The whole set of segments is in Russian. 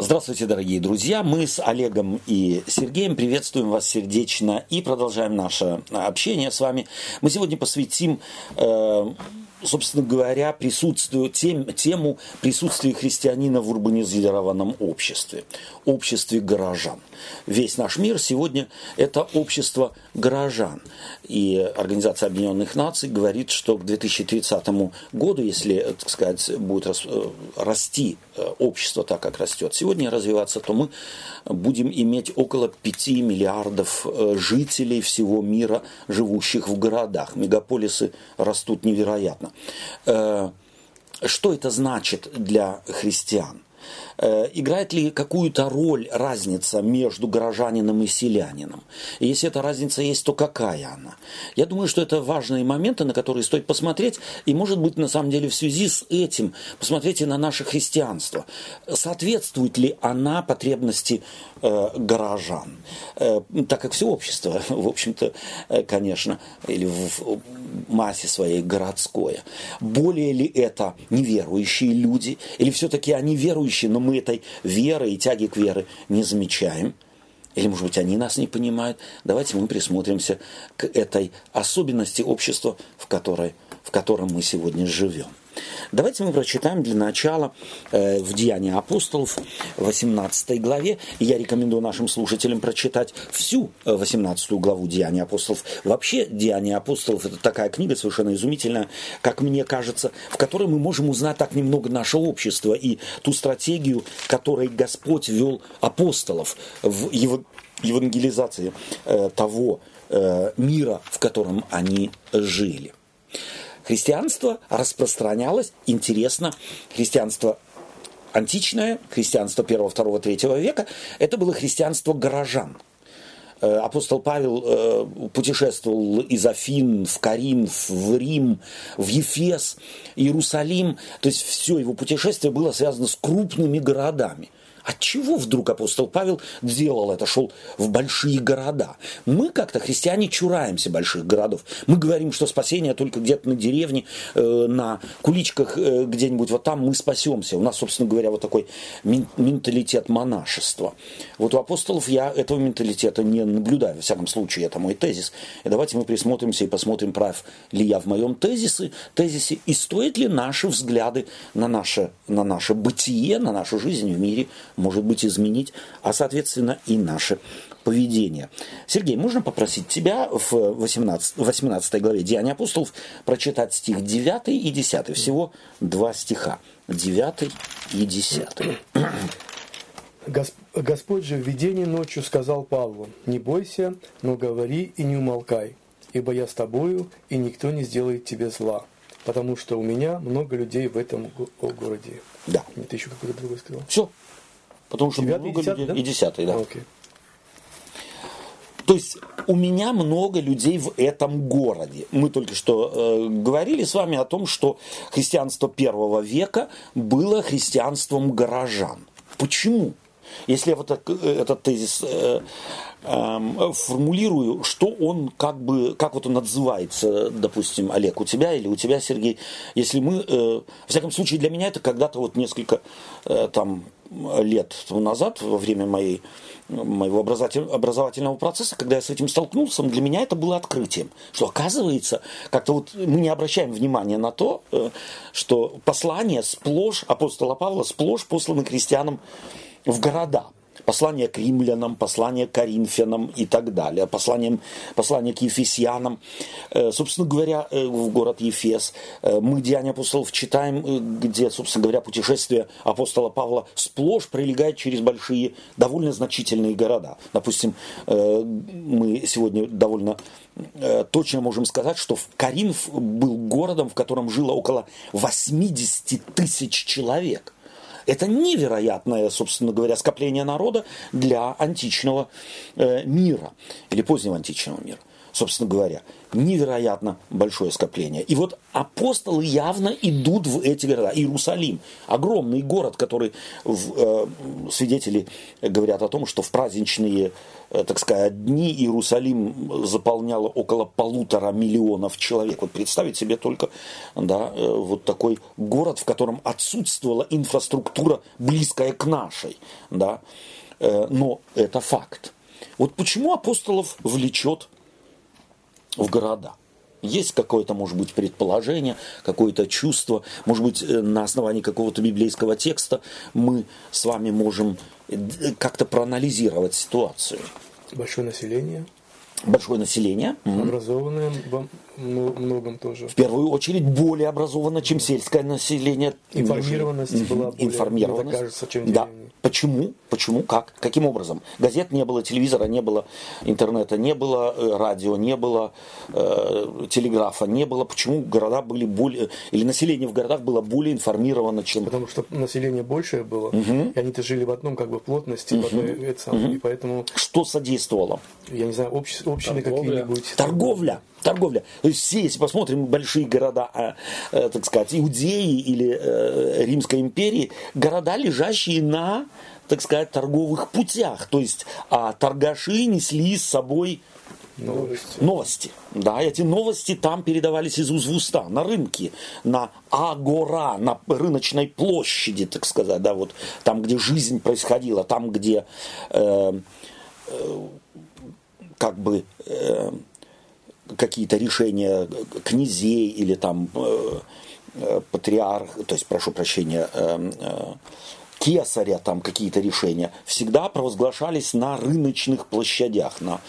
Здравствуйте, дорогие друзья. Мы с Олегом и Сергеем приветствуем вас сердечно и продолжаем наше общение с вами. Мы сегодня посвятим э, собственно говоря, присутствию, тем, тему присутствия христианина в урбанизированном обществе, обществе горожан. Весь наш мир сегодня – это общество горожан. И Организация Объединенных Наций говорит, что к 2030 году, если, так сказать, будет э, расти э, общество так, как растет сегодня, развиваться, то мы будем иметь около 5 миллиардов э, жителей всего мира, живущих в городах. Мегаполисы растут невероятно. Что это значит для христиан? Э, играет ли какую-то роль разница между горожанином и селянином? Если эта разница есть, то какая она? Я думаю, что это важные моменты, на которые стоит посмотреть, и, может быть, на самом деле в связи с этим посмотрите на наше христианство. Соответствует ли она потребности э, горожан? Э, так как все общество, в общем-то, э, конечно, или в массе своей городское. Более ли это неверующие люди, или все-таки они верующие, но мы этой веры и тяги к вере не замечаем. Или, может быть, они нас не понимают. Давайте мы присмотримся к этой особенности общества, в, которой, в котором мы сегодня живем. Давайте мы прочитаем для начала э, в Деянии апостолов 18 главе. я рекомендую нашим слушателям прочитать всю 18 э, главу Деяния апостолов. Вообще, Деяния апостолов – это такая книга совершенно изумительная, как мне кажется, в которой мы можем узнать так немного наше общество и ту стратегию, которой Господь вел апостолов в евангелизации э, того э, мира, в котором они жили христианство распространялось, интересно, христианство античное, христианство 1, 2, 3 века, это было христианство горожан. Э, апостол Павел э, путешествовал из Афин в Каринф, в Рим, в Ефес, Иерусалим. То есть все его путешествие было связано с крупными городами. От чего вдруг апостол Павел делал это, шел в большие города? Мы как-то, христиане, чураемся больших городов. Мы говорим, что спасение только где-то на деревне, э, на куличках э, где-нибудь, вот там мы спасемся. У нас, собственно говоря, вот такой менталитет монашества. Вот у апостолов я этого менталитета не наблюдаю, во всяком случае, это мой тезис. И давайте мы присмотримся и посмотрим, прав ли я в моем тезисе, тезисе и стоит ли наши взгляды на наше, на наше бытие, на нашу жизнь в мире может быть, изменить, а, соответственно, и наше поведение. Сергей, можно попросить тебя в 18, 18 главе Деяния апостолов прочитать стих 9 и 10, всего два стиха, 9 и 10. Господь же в видении ночью сказал Павлу, «Не бойся, но говори и не умолкай, ибо я с тобою, и никто не сделает тебе зла, потому что у меня много людей в этом городе». Да. Ты еще какой-то другой сказал? Все, Потому что Девятый, много десятый, людей. Да? И десятый, да. Okay. То есть у меня много людей в этом городе. Мы только что э, говорили с вами о том, что христианство первого века было христианством горожан. Почему? Если я вот так, э, этот тезис э, э, формулирую, что он как бы, как вот он отзывается, допустим, Олег, у тебя или у тебя, Сергей, если мы, э, во всяком случае, для меня это когда-то вот несколько э, там лет назад, во время моей, моего образовательного процесса, когда я с этим столкнулся, для меня это было открытием, что оказывается, как-то вот мы не обращаем внимания на то, э, что послание сплошь, апостола Павла сплошь посланы крестьянам в города – послание к римлянам, послание к коринфянам и так далее, послание, послание к ефесянам. Э, собственно говоря, э, в город Ефес э, мы Деяния апостолов читаем, где, собственно говоря, путешествие апостола Павла сплошь пролегает через большие, довольно значительные города. Допустим, мы сегодня довольно точно можем сказать, что Каринф был городом, в котором жило около 80 тысяч человек. Это невероятное, собственно говоря, скопление народа для античного э, мира или позднего античного мира. Собственно говоря, невероятно большое скопление. И вот апостолы явно идут в эти города. Иерусалим, огромный город, который в, э, свидетели говорят о том, что в праздничные, э, так сказать, дни Иерусалим заполняло около полутора миллионов человек. Вот представить себе только да, э, вот такой город, в котором отсутствовала инфраструктура, близкая к нашей. Да? Э, но это факт. Вот почему апостолов влечет в города. Есть какое-то, может быть, предположение, какое-то чувство, может быть, э, на основании какого-то библейского текста мы с вами можем э, как-то проанализировать ситуацию. Большое население. Большое население. Образованное многом тоже. В первую очередь более образованно, чем сельское население. Информированность угу. была более, Информированность. Мне кажется, чем да. Почему? Почему? Как? Каким образом? Газет не было, телевизора не было, интернета не было, э, радио не было, э, телеграфа не было. Почему города были более, или население в городах было более информировано, чем... Потому что население большее было, угу. и они-то жили в одном как бы плотности, угу. в одной, это, угу. и поэтому... Что содействовало? Я не знаю, общ, общины какие-нибудь. Торговля торговля. То есть все, если посмотрим большие города, а, э, так сказать, Иудеи или э, Римской империи, города, лежащие на, так сказать, торговых путях. То есть а торгаши несли с собой Новости. Новости. Да, эти новости там передавались из уст в уста, на рынке, на агора, на рыночной площади, так сказать, да, вот там, где жизнь происходила, там, где э, э, как бы э, какие-то решения князей или там э, э, патриарх, то есть, прошу прощения, э, кесаря, там какие-то решения, всегда провозглашались на рыночных площадях, на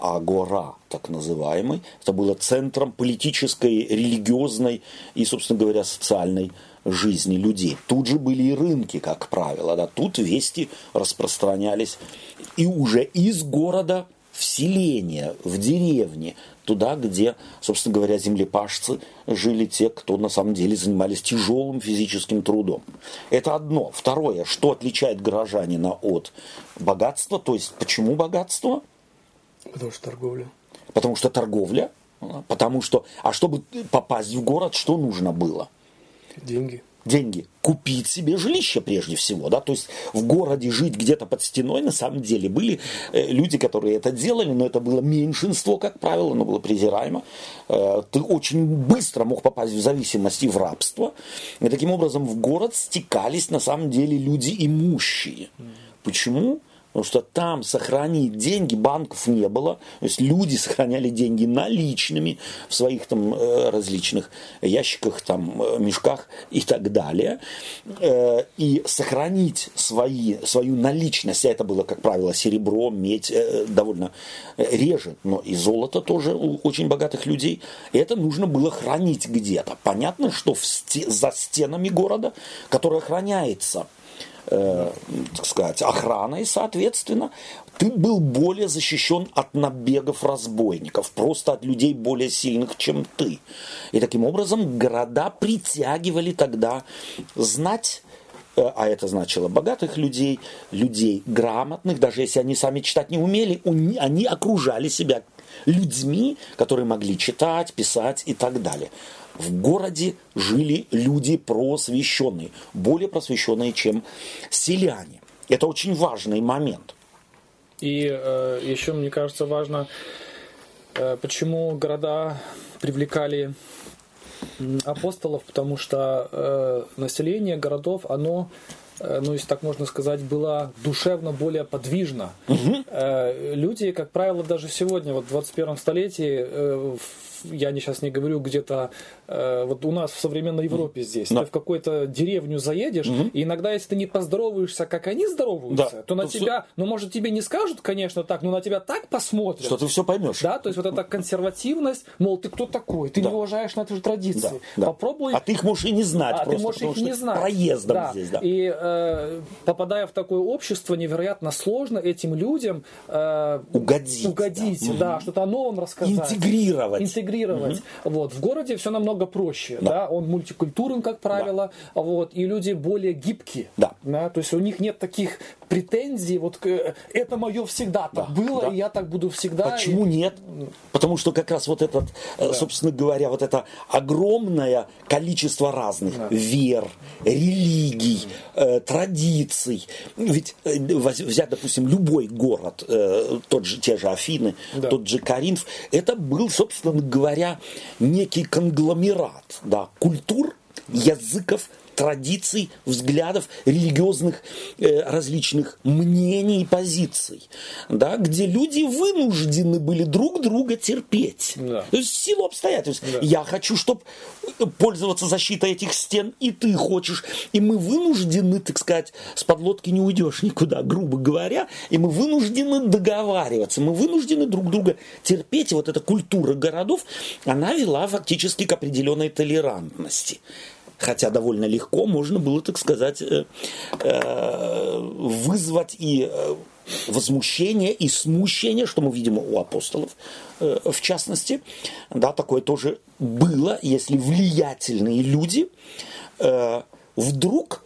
Агора, так называемый. Это было центром политической, религиозной и, собственно говоря, социальной жизни людей. Тут же были и рынки, как правило. Да? Тут вести распространялись и уже из города в селение, в деревне, туда, где, собственно говоря, землепашцы жили те, кто на самом деле занимались тяжелым физическим трудом. Это одно. Второе, что отличает горожанина от богатства, то есть почему богатство? Потому что торговля. Потому что торговля, потому что, а чтобы попасть в город, что нужно было? Деньги деньги купить себе жилище прежде всего, да, то есть в городе жить где-то под стеной, на самом деле были э, люди, которые это делали, но это было меньшинство, как правило, оно было презираемо. Э, ты очень быстро мог попасть в зависимость и в рабство, и таким образом в город стекались на самом деле люди имущие. Почему? Потому что там сохранить деньги, банков не было. То есть люди сохраняли деньги наличными в своих там э, различных ящиках, там, э, мешках и так далее. Э, и сохранить свои, свою наличность, а это было, как правило, серебро, медь, довольно реже, но и золото тоже у очень богатых людей. Это нужно было хранить где-то. Понятно, что в сте- за стенами города, который охраняется э, так сказать, охраной, соответственно, ты был более защищен от набегов разбойников, просто от людей более сильных, чем ты. И таким образом города притягивали тогда знать э, а это значило богатых людей, людей грамотных, даже если они сами читать не умели, они окружали себя людьми, которые могли читать, писать и так далее в городе жили люди просвещенные, более просвещенные, чем селяне. Это очень важный момент. И э, еще, мне кажется, важно, э, почему города привлекали апостолов, потому что э, население городов, оно э, ну, если так можно сказать, было душевно более подвижно. Угу. Люди, как правило, даже сегодня, вот в 21 столетии, я не сейчас не говорю где-то, э, вот у нас в современной Европе здесь, Но. ты в какую-то деревню заедешь, угу. и иногда, если ты не поздороваешься, как они здороваются, да. то на то тебя, все... ну, может, тебе не скажут, конечно, так, но на тебя так посмотрят. Что ты все поймешь. Да, то есть вот эта консервативность, мол, ты кто такой, ты да. не уважаешь наши традиции. Да. Попробуй. А ты их можешь и не знать. А просто, ты можешь их не знать. Проездом да. здесь, да. И э, попадая в такое общество, невероятно сложно этим людям э, угодить, угодить да, да угу. что-то о новом рассказать. Интегрировать. Интегрировать интегрировать. Угу. Вот. В городе все намного проще. Да. Да? Он мультикультурен, как правило. Да. Вот. И люди более гибкие. Да. Да? То есть у них нет таких претензии, вот это мое всегда так да, было, да. и я так буду всегда. Почему и... нет? Потому что как раз вот этот, да. собственно говоря, вот это огромное количество разных да. вер, религий, э, традиций. Ведь э, взять, допустим, любой город, э, тот же, те же Афины, да. тот же Каринф, это был, собственно говоря, некий конгломерат да, культур, языков, традиций, взглядов, религиозных э, различных мнений и позиций, да, где люди вынуждены были друг друга терпеть. Да. То есть в силу обстоятельств. Да. Я хочу, чтобы пользоваться защитой этих стен, и ты хочешь. И мы вынуждены, так сказать, с подлодки не уйдешь никуда, грубо говоря, и мы вынуждены договариваться, мы вынуждены друг друга терпеть. И вот эта культура городов, она вела фактически к определенной толерантности хотя довольно легко можно было, так сказать, э, э, вызвать и э, возмущение и смущение, что мы видим у апостолов, в частности, да, такое тоже было, если влиятельные люди вдруг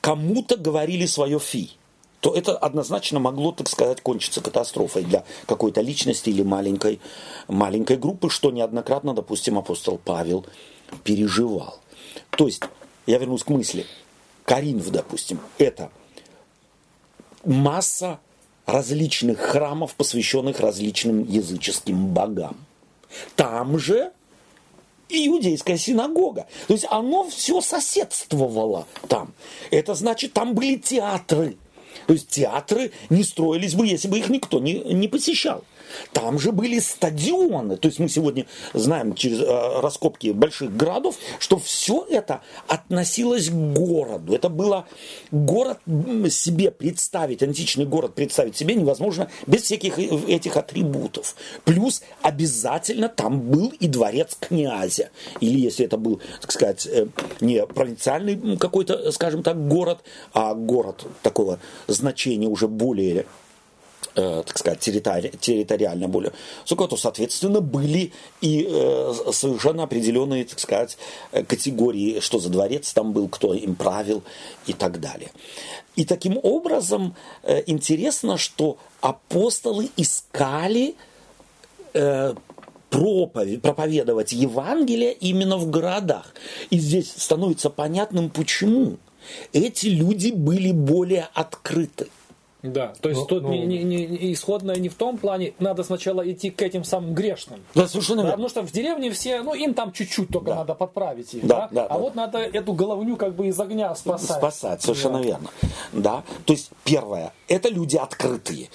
кому-то говорили свое фи, то это однозначно могло, так сказать, кончиться катастрофой для какой-то личности или маленькой, маленькой группы, что неоднократно, допустим, апостол Павел переживал. То есть, я вернусь к мысли. Каринф, допустим, это масса различных храмов, посвященных различным языческим богам. Там же иудейская синагога. То есть оно все соседствовало там. Это значит, там были театры. То есть театры не строились бы, если бы их никто не, не посещал. Там же были стадионы. То есть мы сегодня знаем через э, раскопки больших городов, что все это относилось к городу. Это было город себе представить, античный город представить себе невозможно без всяких э, этих атрибутов. Плюс обязательно там был и дворец князя. Или если это был, так сказать, э, не провинциальный какой-то, скажем так, город, а город такого значения уже более э, так сказать, территори- территориально более высокого, то, соответственно, были и э, совершенно определенные, так сказать, э, категории, что за дворец там был, кто им правил и так далее. И таким образом э, интересно, что апостолы искали э, проповедь, проповедовать Евангелие именно в городах. И здесь становится понятным, почему. Эти люди были более открыты. Да, то есть ну, тут ну, не, не, не, исходное не в том плане, надо сначала идти к этим самым грешным. Да, совершенно да, Потому что в деревне все, ну им там чуть-чуть только да. надо подправить их, да, да? да а да. вот надо эту головню как бы из огня спасать. Спасать, совершенно да. верно. Да, то есть первое, это люди открытые.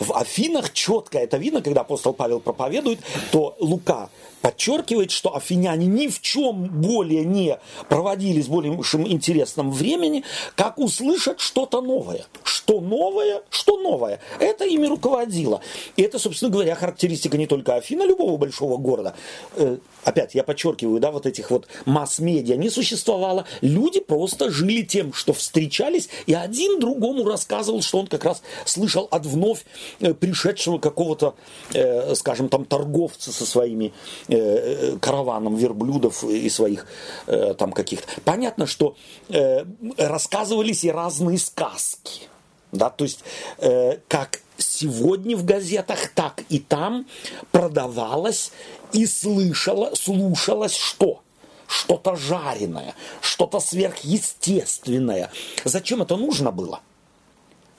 В Афинах четко это видно, когда апостол Павел проповедует, то Лука подчеркивает, что афиняне ни в чем более не проводили с более интересным времени, как услышать что-то новое. Что новое? Что новое? Это ими руководило. И это, собственно говоря, характеристика не только Афина, любого большого города. Э, опять, я подчеркиваю, да, вот этих вот масс-медиа не существовало. Люди просто жили тем, что встречались, и один другому рассказывал, что он как раз слышал от вновь э, пришедшего какого-то, э, скажем, там торговца со своими Э, караваном верблюдов и своих э, там каких-то. Понятно, что э, рассказывались и разные сказки. Да, то есть, как сегодня в газетах, так и там продавалось и слышало, слушалось что? Что-то жареное, что-то сверхъестественное. Зачем это нужно было?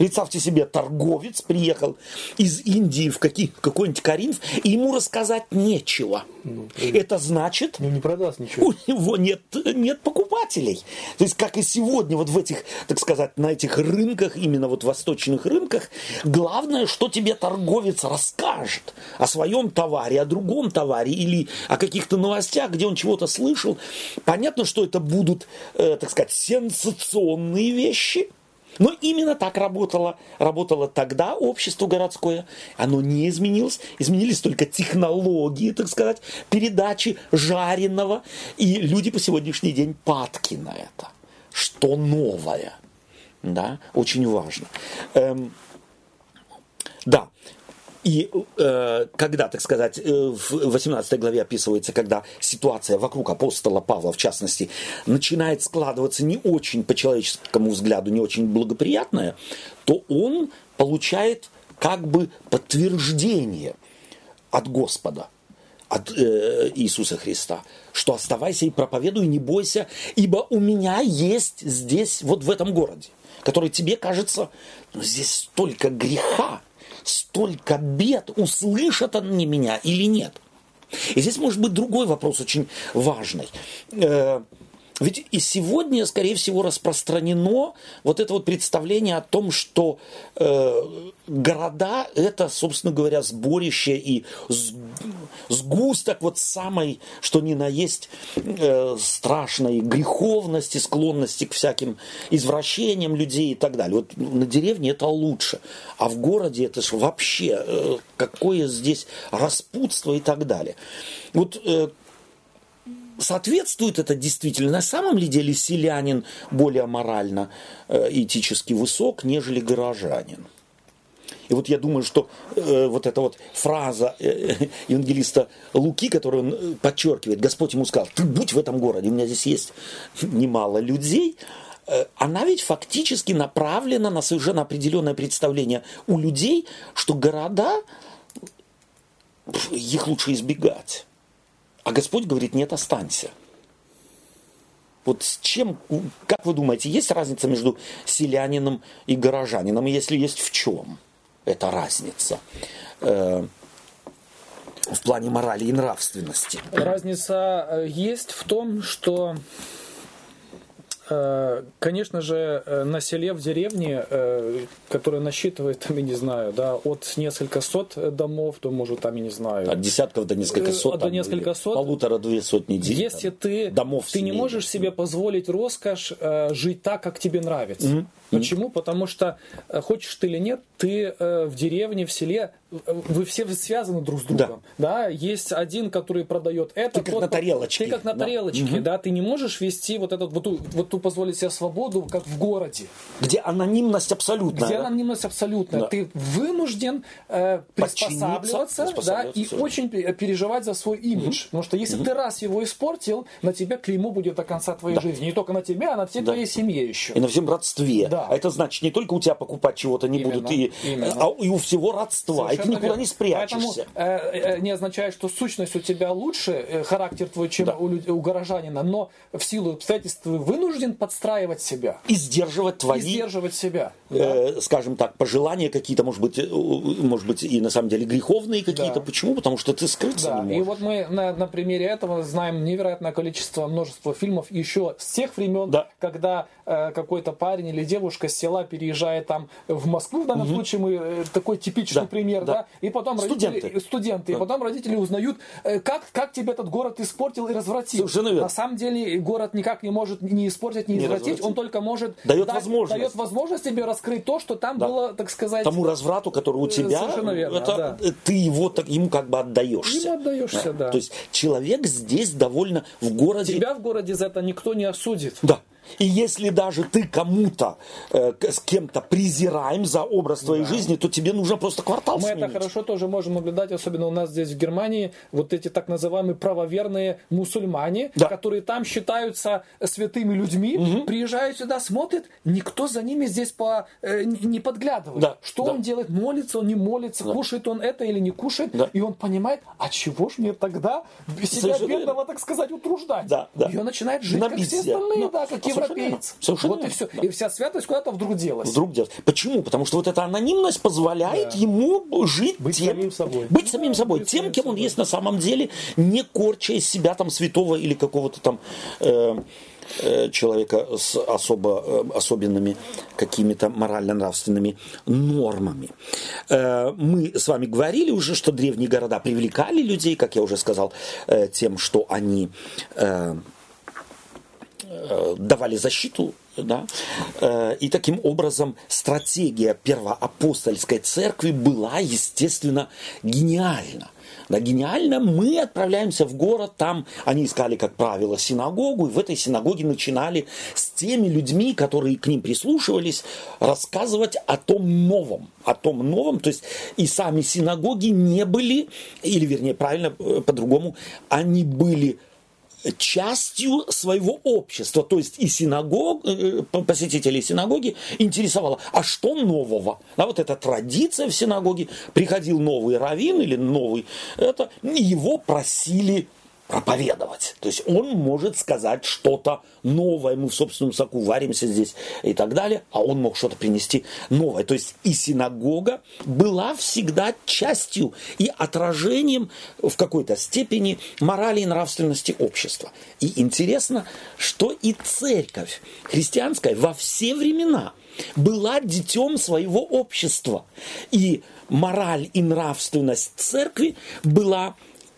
Представьте себе, торговец приехал из Индии в, какие, какой-нибудь Каринф, и ему рассказать нечего. Ну, Это значит... Ну, не продаст ничего. У него нет, нет покупателей. То есть, как и сегодня, вот в этих, так сказать, на этих рынках, именно вот восточных рынках, главное, что тебе торговец расскажет о своем товаре, о другом товаре или о каких-то новостях, где он чего-то слышал. Понятно, что это будут, э, так сказать, сенсационные вещи – но именно так работало, работало тогда общество городское. Оно не изменилось. Изменились только технологии, так сказать, передачи жареного. И люди по сегодняшний день падки на это. Что новое. Да, очень важно. Эм, да, И э, когда, так сказать, э, в 18 главе описывается, когда ситуация вокруг апостола Павла, в частности, начинает складываться не очень по человеческому взгляду, не очень благоприятная, то он получает как бы подтверждение от Господа, от э, Иисуса Христа, что оставайся и проповедуй, не бойся, ибо у меня есть здесь, вот в этом городе, который тебе кажется, ну, здесь столько греха, столько бед, услышат они меня или нет. И здесь может быть другой вопрос очень важный. Ведь и сегодня, скорее всего, распространено вот это вот представление о том, что э, города это, собственно говоря, сборище и сгусток вот самой, что ни на есть, э, страшной греховности, склонности к всяким извращениям людей и так далее. Вот на деревне это лучше, а в городе это же вообще э, какое здесь распутство и так далее. Вот э, соответствует это действительно? На самом ли деле селянин более морально, э, этически высок, нежели горожанин? И вот я думаю, что э, вот эта вот фраза э, евангелиста Луки, которую он э, подчеркивает, Господь ему сказал, ты будь в этом городе, у меня здесь есть немало людей, э, она ведь фактически направлена на совершенно определенное представление у людей, что города, их лучше избегать. А Господь говорит, нет, останься. Вот с чем, как вы думаете, есть разница между селянином и горожанином? И если есть, в чем эта разница? Э, в плане морали и нравственности. Разница э, есть в том, что конечно же, э, на селе в деревне, э, которая насчитывает, там, я не знаю, да, от несколько сот домов, то, может, там, я не знаю... От десятков до несколько сот. До несколько сот. Полутора-две сотни деревень. Если ты, домов ты не можешь себе позволить роскошь жить так, как тебе нравится. Mm-hmm. Почему? Потому что, хочешь ты или нет, ты в деревне, в селе вы все связаны друг с другом. Да. да? Есть один, который продает это. Ты как на тарелочке. Ты как на да. тарелочке, угу. да. Ты не можешь вести вот эту вот, вот ту позволить себе свободу, как в городе. Где анонимность абсолютная. Где да? анонимность абсолютная. Да. Ты вынужден э, приспосабливаться, да, и все. очень переживать за свой имидж. Угу. Потому что если угу. ты раз его испортил, на тебя клеймо будет до конца твоей да. жизни. Не только на тебя, а на всей да. твоей семье еще. И на всем родстве. Да. А это значит, не только у тебя покупать чего-то не именно, будут, и, а и у всего родства. Совершенно и ты никуда не спрячешься. Поэтому э, э, не означает, что сущность у тебя лучше, э, характер твой, чем да. у, у горожанина, но в силу обстоятельств ты вынужден подстраивать себя. И сдерживать твои... И сдерживать себя. Э? Скажем так, пожелания какие-то, может быть, э, может быть, и на самом деле греховные какие-то. Да. Почему? Потому что ты скрыться да. не можешь. И вот мы на, на примере этого знаем невероятное количество, множество фильмов еще с тех времен, да. когда э, какой-то парень или девушка с села переезжает там в Москву, в данном угу. случае мы э, такой типичный да. пример, да. да, и потом студенты, родители, студенты да. и потом родители узнают, э, как, как тебе этот город испортил и развратил. На самом деле город никак не может не испортить, не, не извратить, он только может дает дать, возможность. дает возможность тебе раскрыть то, что там да. было, так сказать... Тому разврату, который у тебя, Совершенно верно, это, да. ты его так, ему как бы отдаешься. Ему отдаешься, да. да. То есть человек здесь довольно в городе... Тебя в городе за это никто не осудит. Да. И если даже ты кому-то, э, с кем-то презираем за образ твоей да. жизни, то тебе нужно просто квартал Мы сменить. это хорошо тоже можем наблюдать, особенно у нас здесь в Германии, вот эти так называемые правоверные мусульмане, да. которые там считаются святыми людьми, угу. приезжают сюда, смотрят, никто за ними здесь по, э, не подглядывает. Да. Что да. он делает? Молится, он не молится, да. кушает он это или не кушает, да. и он понимает, а чего ж мне тогда себя Совершенно бедного, так сказать, утруждать? Да, да. И он начинает жить, Набить как все остальные, да, как европеец. Совершенно вот и все. Да. И вся святость куда-то вдруг делась. Вдруг делась. Почему? Потому что вот эта анонимность позволяет да. ему жить быть тем, самим собой. Быть да, самим собой. Тем, кем он собой. есть на самом деле, не корча из себя там святого или какого-то там э, э человека с особо, э, особенными какими-то морально-нравственными нормами. Э, мы с вами говорили уже, что древние города привлекали людей, как я уже сказал, тем, что они давали защиту, да, э, и таким образом стратегия первоапостольской церкви была, естественно, гениальна. да, гениально, мы отправляемся в город, там они искали, как правило, синагогу, и в этой синагоге начинали с теми людьми, которые к ним прислушивались, рассказывать о том новом, о том новом, то есть и сами синагоги не были, или вернее, правильно, э, по-другому, они были частью своего общества. То есть и синагог, э, посетителей синагоги интересовало, а что нового? А вот эта традиция в синагоге, приходил новый раввин или новый, это, его просили проповедовать. То есть он может сказать что-то новое, мы в собственном соку варимся здесь и так далее, а он мог что-то принести новое. То есть и синагога была всегда частью и отражением в какой-то степени морали и нравственности общества. И интересно, что и церковь христианская во все времена была детем своего общества. И мораль и нравственность церкви была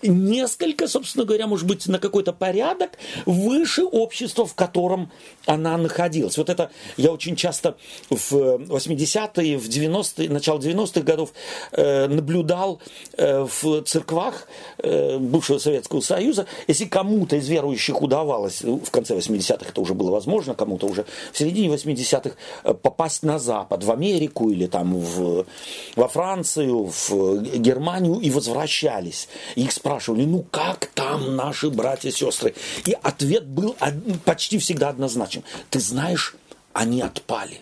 несколько, собственно говоря, может быть, на какой-то порядок выше общества, в котором она находилась. Вот это я очень часто в 80-е, в 90-е, начало 90-х годов э, наблюдал э, в церквах э, бывшего Советского Союза. Если кому-то из верующих удавалось, ну, в конце 80-х это уже было возможно, кому-то уже в середине 80-х э, попасть на Запад, в Америку или там в, во Францию, в Германию и возвращались. Их спрашивали спрашивали, ну как там наши братья и сестры? И ответ был почти всегда однозначен. Ты знаешь, они отпали.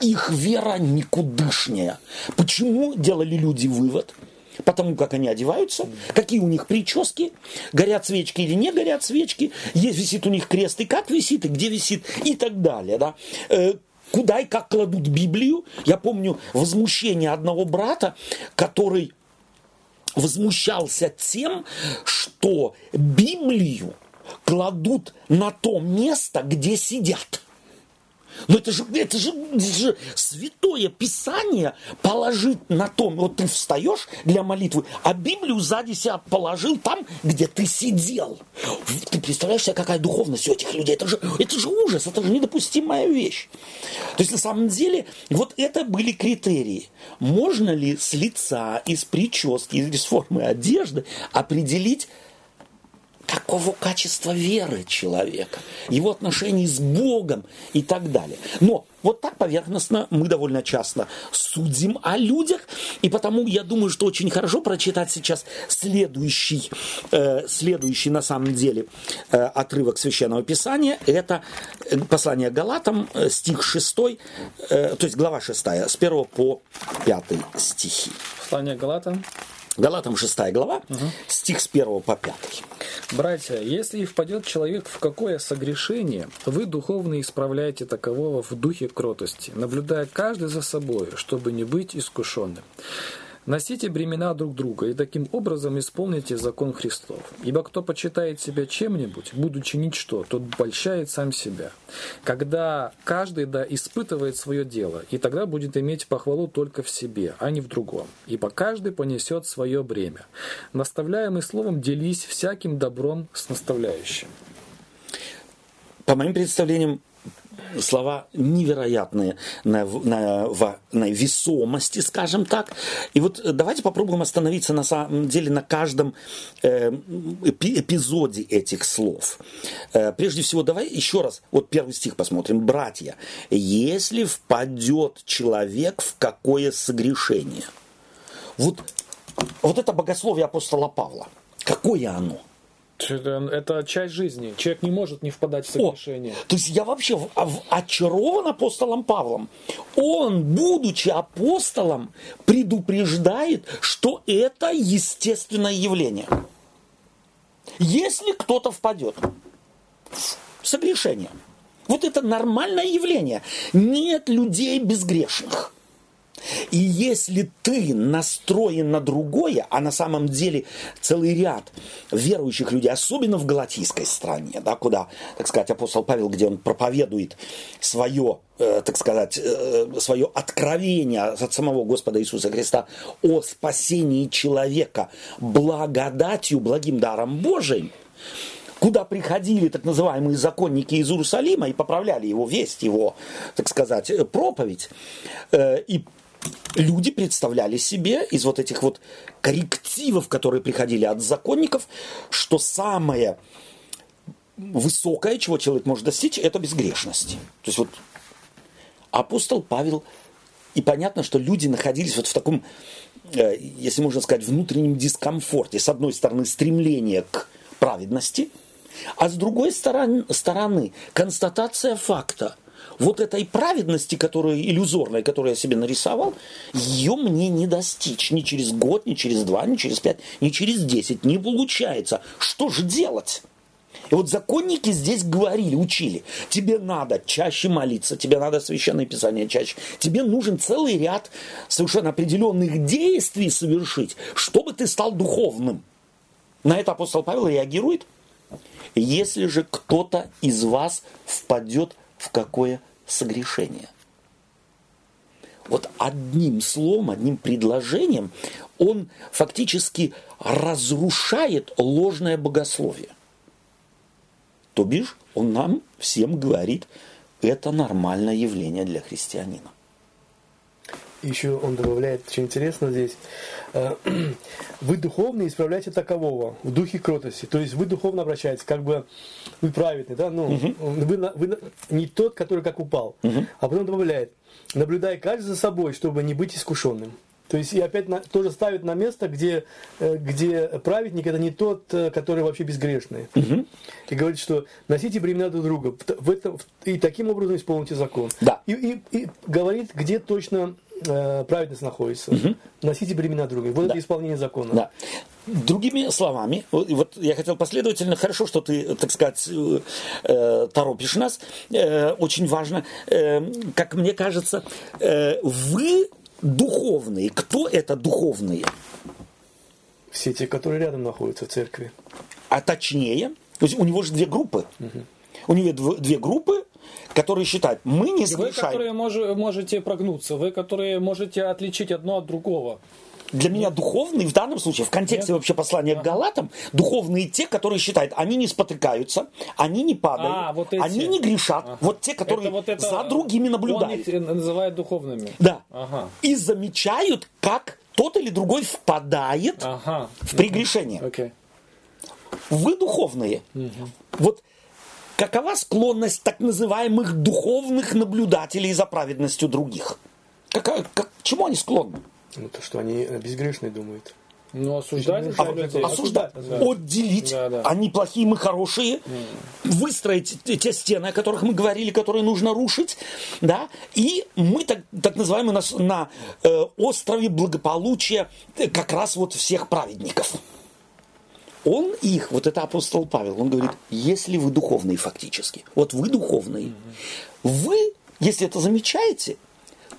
Их вера никудышняя. Почему делали люди вывод? Потому как они одеваются, какие у них прически, горят свечки или не горят свечки, есть висит у них крест, и как висит, и где висит, и так далее. Да? Э, куда и как кладут Библию. Я помню возмущение одного брата, который возмущался тем, что Библию кладут на то место, где сидят. Но это же, это же, это же святое писание положить на том, вот ты встаешь для молитвы, а Библию сзади себя положил там, где ты сидел. Ты представляешь себе, какая духовность у этих людей? Это же, это же ужас, это же недопустимая вещь. То есть на самом деле вот это были критерии. Можно ли с лица, из прически, из формы одежды определить какого качества веры человека, его отношений с Богом и так далее. Но вот так поверхностно мы довольно часто судим о людях, и потому я думаю, что очень хорошо прочитать сейчас следующий, э, следующий на самом деле э, отрывок Священного Писания. Это э, послание Галатам, э, стих 6, э, то есть глава 6, с 1 по 5 стихи. Послание Галатам, Галатам 6 глава, угу. стих с 1 по 5. Братья, если и впадет человек в какое согрешение, вы духовно исправляете такового в духе кротости, наблюдая каждый за собой, чтобы не быть искушенным. Носите бремена друг друга и таким образом исполните закон Христов. Ибо кто почитает себя чем-нибудь, будучи ничто, тот большает сам себя. Когда каждый да испытывает свое дело, и тогда будет иметь похвалу только в себе, а не в другом. Ибо каждый понесет свое бремя. Наставляемый словом делись всяким добром с наставляющим. По моим представлениям, слова невероятные на, на, на весомости, скажем так. И вот давайте попробуем остановиться на самом деле на каждом э, эпизоде этих слов. Э, прежде всего, давай еще раз, вот первый стих посмотрим. «Братья, если впадет человек в какое согрешение?» Вот, вот это богословие апостола Павла. Какое оно? Это, это часть жизни. Человек не может не впадать в согрешение. О, то есть я вообще в, в, очарован апостолом Павлом. Он, будучи апостолом, предупреждает, что это естественное явление. Если кто-то впадет в согрешение, вот это нормальное явление. Нет людей безгрешных. И если ты настроен на другое, а на самом деле целый ряд верующих людей, особенно в галатийской стране, да, куда, так сказать, апостол Павел, где он проповедует свое, э, так сказать, э, свое откровение от самого Господа Иисуса Христа о спасении человека благодатью, благим даром Божиим, куда приходили так называемые законники из Иерусалима и поправляли его весть, его, так сказать, проповедь, э, и люди представляли себе из вот этих вот коррективов, которые приходили от законников, что самое высокое, чего человек может достичь, это безгрешность. То есть вот апостол Павел, и понятно, что люди находились вот в таком, э, если можно сказать, внутреннем дискомфорте. С одной стороны, стремление к праведности, а с другой стороны, стороны констатация факта – вот этой праведности, которая иллюзорная, которую я себе нарисовал, ее мне не достичь ни через год, ни через два, ни через пять, ни через десять. Не получается. Что же делать? И вот законники здесь говорили, учили, тебе надо чаще молиться, тебе надо священное писание чаще, тебе нужен целый ряд совершенно определенных действий совершить, чтобы ты стал духовным. На это апостол Павел реагирует. Если же кто-то из вас впадет в какое согрешение. Вот одним словом, одним предложением он фактически разрушает ложное богословие. То бишь, он нам всем говорит, это нормальное явление для христианина. Еще он добавляет, очень интересно здесь, э, вы духовно исправляете такового в духе кротости. То есть вы духовно обращаетесь, как бы вы праведный, да, ну, угу. вы, вы не тот, который как упал. Угу. А потом добавляет, наблюдая каждый за собой, чтобы не быть искушенным. То есть и опять на, тоже ставит на место, где, э, где праведник это не тот, э, который вообще безгрешный. Угу. И говорит, что носите бремена друг друга. В этом, и таким образом исполните закон. Да. И, и, и говорит, где точно праведность находится. Угу. Носите бремена друга. Вот да. это исполнение закона. Да. Другими словами, вот я хотел последовательно, хорошо, что ты, так сказать, э, торопишь нас, э, очень важно, э, как мне кажется, э, вы духовные. Кто это духовные? Все те, которые рядом находятся в церкви. А точнее, то есть у него же две группы. Угу. У него две группы, которые считают, мы не совершаем. Вы, которые мож, можете прогнуться, вы, которые можете отличить одно от другого. Для меня духовный в данном случае, в контексте Нет. вообще послания к Галатам, духовные те, которые считают, они не спотыкаются, они не падают, а, вот они не грешат. Ага. Вот те, которые это вот это за другими наблюдают. Он их называет духовными. Да. Ага. И замечают, как тот или другой впадает ага. в прегрешение. Okay. Вы духовные. Угу. Вот какова склонность так называемых духовных наблюдателей за праведностью других? Какая, как, чему они склонны? Ну, то, что они безгрешные думают. Ну, осуждать а, людей. Осуждать. Да. Отделить. Да, да. Они плохие, мы хорошие. Mm. Выстроить те стены, о которых мы говорили, которые нужно рушить. Да? И мы, так, так называемые, на, на э, острове благополучия э, как раз вот всех праведников. Он их, вот это апостол Павел, он говорит, если вы духовные фактически, вот вы духовные, вы, если это замечаете,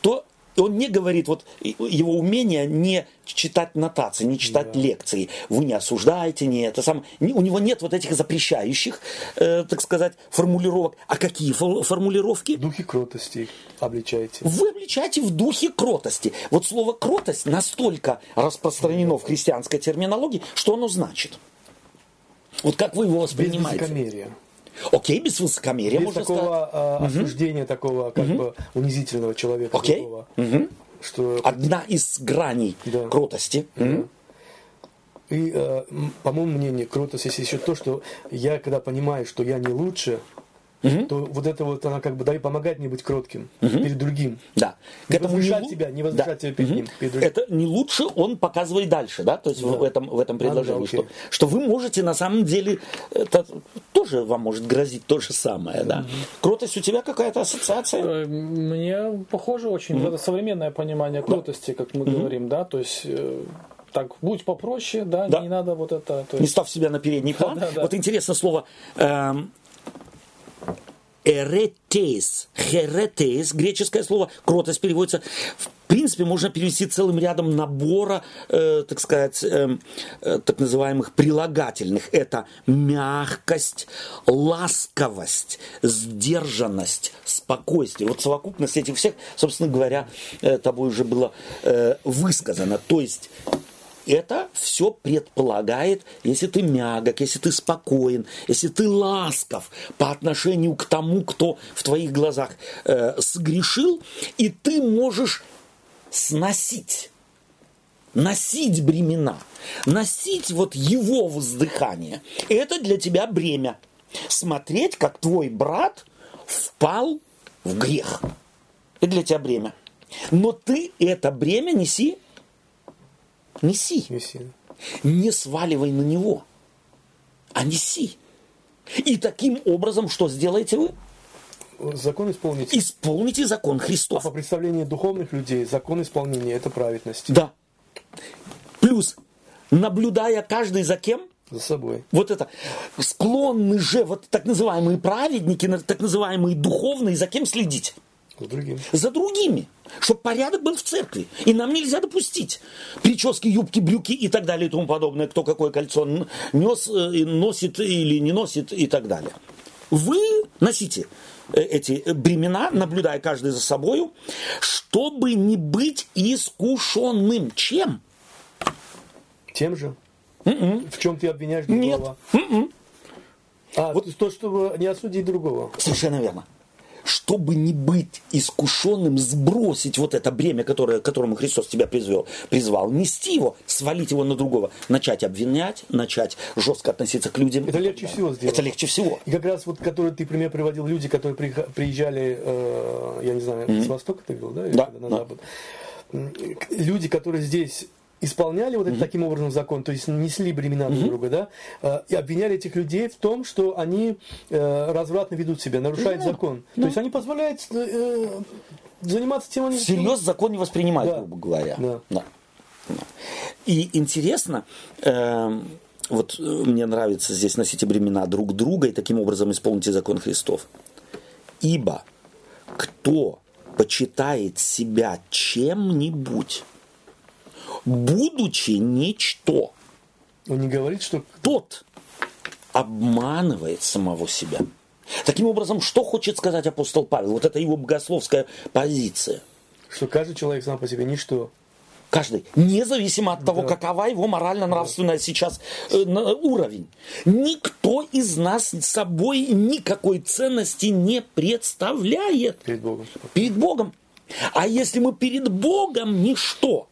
то он не говорит, вот его умение не читать нотации, не читать да. лекции. Вы не осуждаете, не это сам. у него нет вот этих запрещающих, э, так сказать, формулировок. А какие формулировки? В духе кротости обличаете. Вы обличаете в духе кротости. Вот слово кротость настолько распространено в христианской терминологии, что оно значит. Вот как вы его воспринимаете? Без высокомерия. Окей, без высокомерия, без такого сказать. осуждения, угу. такого как угу. бы унизительного человека. Окей. Такого, угу. что... Одна из граней да. кротости. Да. Угу. И, э, по моему мнению, кротость есть еще то, что я, когда понимаю, что я не лучше, угу. то вот это вот она как бы да, помогает мне быть кротким угу. перед другим. Да. Не К возвышать не... себя, не возвышать да. себя перед угу. ним. Перед другим. Это не лучше, он показывает дальше, да, то есть да. в, этом, в этом предложении, а, да, что, что вы можете на самом деле, это тоже вам может грозить то же самое, да. Угу. Кротость у тебя какая-то ассоциация? Э, мне похоже очень, угу. это современное понимание кротости, да. как мы угу. говорим, да, то есть э, так, будь попроще, да, да, не надо вот это. То есть... Не став себя на передний план. Да, да, да. Вот интересно слово эм, эретейс, херетейс, греческое слово, кротость переводится, в принципе, можно перевести целым рядом набора, э, так сказать, э, э, так называемых прилагательных. Это мягкость, ласковость, сдержанность, спокойствие. Вот совокупность этих всех, собственно говоря, э, тобой уже было э, высказано. То есть это все предполагает, если ты мягок, если ты спокоен, если ты ласков по отношению к тому, кто в твоих глазах э, сгрешил, и ты можешь сносить. Носить бремена. Носить вот его воздыхание. Это для тебя бремя. Смотреть, как твой брат впал в грех. Это для тебя бремя. Но ты это бремя неси. Неси. Неси. Не сваливай на него, а неси. И таким образом что сделаете вы? Закон исполните. Исполните закон А Христов. по представлению духовных людей, закон исполнения – это праведность. Да. Плюс, наблюдая каждый за кем, За собой. вот это, склонны же вот так называемые праведники, так называемые духовные, за кем следить? За другим. За другими. Чтобы порядок был в церкви. И нам нельзя допустить прически, юбки, брюки и так далее и тому подобное. Кто какое кольцо нес, э, носит или не носит и так далее. Вы носите э, эти бремена, наблюдая каждый за собою, чтобы не быть искушенным. Чем? Тем же? В чем ты обвиняешь Нет. другого? А, вот то, чтобы не осудить другого. Совершенно верно. Чтобы не быть искушенным, сбросить вот это бремя, которое, к которому Христос тебя призвел, призвал, нести его, свалить его на другого, начать обвинять, начать жестко относиться к людям. Это легче всего сделать. Это легче всего. И как раз вот, который ты пример приводил, люди, которые приезжали, э, я не знаю, с Востока ты говорил, да? или Да, на да. Запад. Люди, которые здесь исполняли вот это таким образом закон, то есть несли бремена друг друга, да, э, и обвиняли этих людей в том, что они э, развратно ведут себя, нарушают закон. То есть они позволяют э, заниматься тем, они Всерьез закон не воспринимают, Да. грубо говоря. Да. Да. И интересно, эм, вот э, мне нравится здесь носите бремена друг друга и таким образом исполните закон Христов. Ибо кто почитает себя чем-нибудь, будучи ничто, Он не говорит, что тот обманывает самого себя. Таким образом, что хочет сказать апостол Павел? Вот это его богословская позиция. что каждый человек сам по себе ничто. Каждый, независимо от того, Да. какова его морально-нравственная сейчас э, уровень. Никто из нас собой никакой ценности не представляет перед Богом. перед Богом. А если мы перед Богом ничто,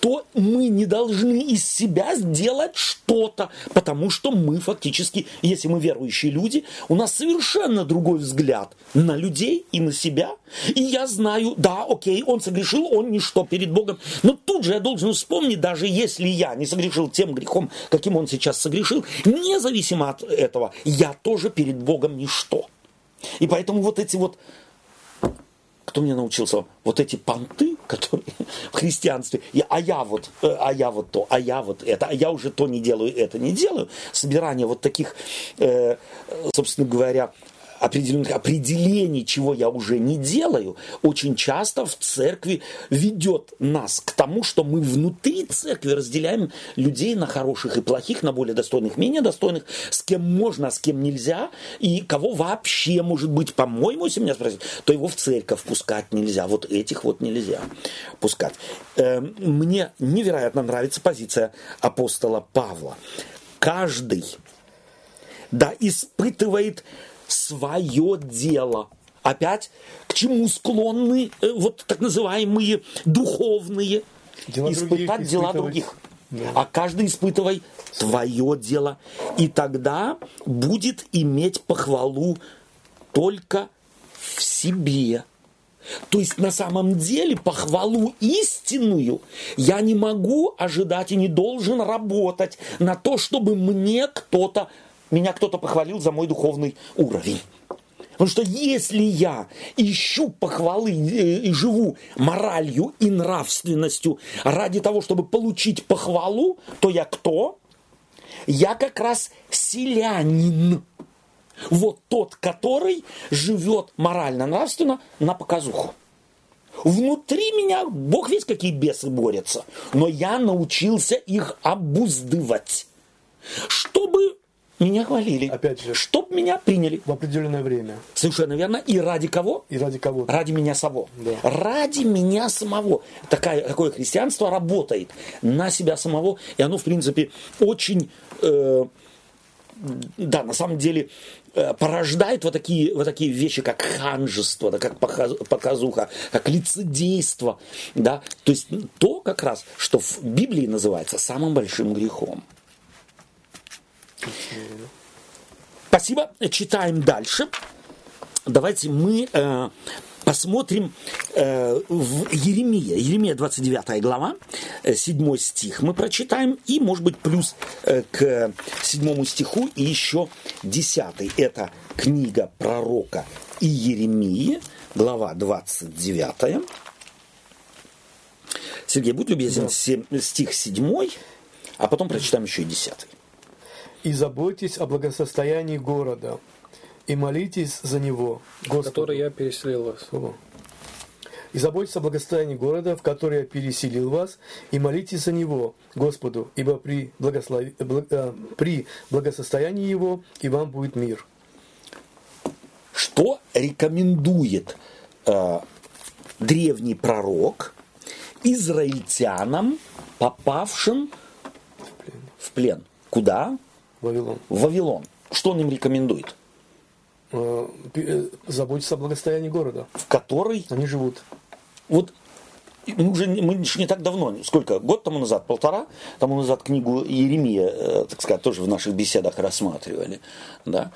то мы не должны из себя сделать что-то, потому что мы фактически, если мы верующие люди, у нас совершенно другой взгляд на людей и на себя. И я знаю, да, окей, он согрешил, он ничто перед Богом. Но тут же я должен вспомнить, даже если я не согрешил тем грехом, каким он сейчас согрешил, независимо от этого, я тоже перед Богом ничто. И поэтому вот эти вот кто мне научился? Вот эти понты, которые в христианстве, и, а я вот, э, а я вот то, а я вот это, а я уже то не делаю, это не делаю. Собирание вот таких, э, собственно говоря, определенных определений, чего я уже не делаю, очень часто в церкви ведет нас к тому, что мы внутри церкви разделяем людей на хороших и плохих, на более достойных, менее достойных, с кем можно, а с кем нельзя, и кого вообще, может быть, по-моему, если меня спросят, то его в церковь пускать нельзя, вот этих вот нельзя пускать. Эм, Мне невероятно нравится позиция апостола Павла. Каждый да испытывает свое дело. Опять, к чему склонны э, вот так называемые духовные? Дела испытать других, дела других. Да. А каждый испытывай твое дело. И тогда будет иметь похвалу только в себе. То есть на самом деле похвалу истинную я не могу ожидать и не должен работать на то, чтобы мне кто-то, меня кто-то похвалил за мой духовный уровень. Потому что если я ищу похвалы э, и живу моралью и нравственностью ради того, чтобы получить похвалу, то я кто? Я как раз селянин. Вот тот, который живет морально-нравственно на показуху. Внутри меня, бог весь какие бесы борются, но я научился их обуздывать, чтобы меня хвалили, Опять же. чтобы меня приняли. В определенное время. Совершенно верно. И ради кого? И ради кого-то. Ради меня самого. Да. Ради меня самого. Такая, такое христианство работает на себя самого. И оно, в принципе, очень... э, да, на самом деле, э, порождает вот такие, вот такие вещи, как ханжество, да, как показуха, как лицедейство. Да? То есть то как раз, что в Библии называется самым большим грехом. Спасибо. Читаем дальше. Давайте мы э, посмотрим э, в Еремия. Еремия 29 глава, э, 7 стих мы прочитаем. И, может быть, плюс э, к 7 стиху и еще 10. Это книга пророка и Еремии, глава 29. Сергей, будь любезен, да. стих 7, а потом прочитаем еще и 10. «И заботьтесь о благосостоянии города, и молитесь за него, Господу. который я переселил вас. И заботьтесь о благосостоянии города, в который я переселил вас, и молитесь за него, Господу, ибо при, благослов... Э, при благосостоянии его и вам будет мир. Что рекомендует э, древний пророк израильтянам, попавшим в плен? В плен. Куда? Вавилон. Вавилон. Что он им рекомендует? Э, э, заботиться о благосостоянии города. В который они живут. Вот мы уже мы же не так давно, сколько, год тому назад, полтора тому назад книгу Еремия, э, так сказать, тоже в наших беседах рассматривали. Да?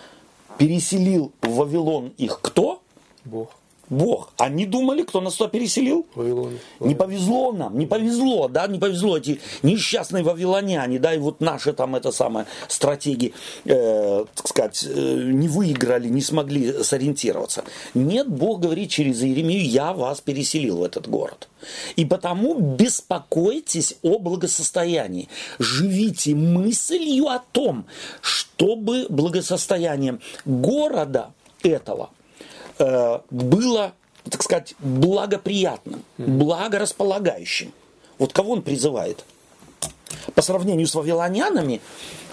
Переселил в Вавилон их кто? Бог. Бог. Они думали, кто нас туда переселил? Вавилон. Не повезло нам, не повезло, да, не повезло эти несчастные вавилоняне, да, и вот наши там это самое стратеги, э, так сказать, э, не выиграли, не смогли сориентироваться. Нет, Бог говорит через Иеремию, я вас переселил в этот город. И потому беспокойтесь о благосостоянии. Живите мыслью о том, чтобы благосостояние города этого было, так сказать, благоприятным, благорасполагающим. Вот кого он призывает? По сравнению с вавилонянами,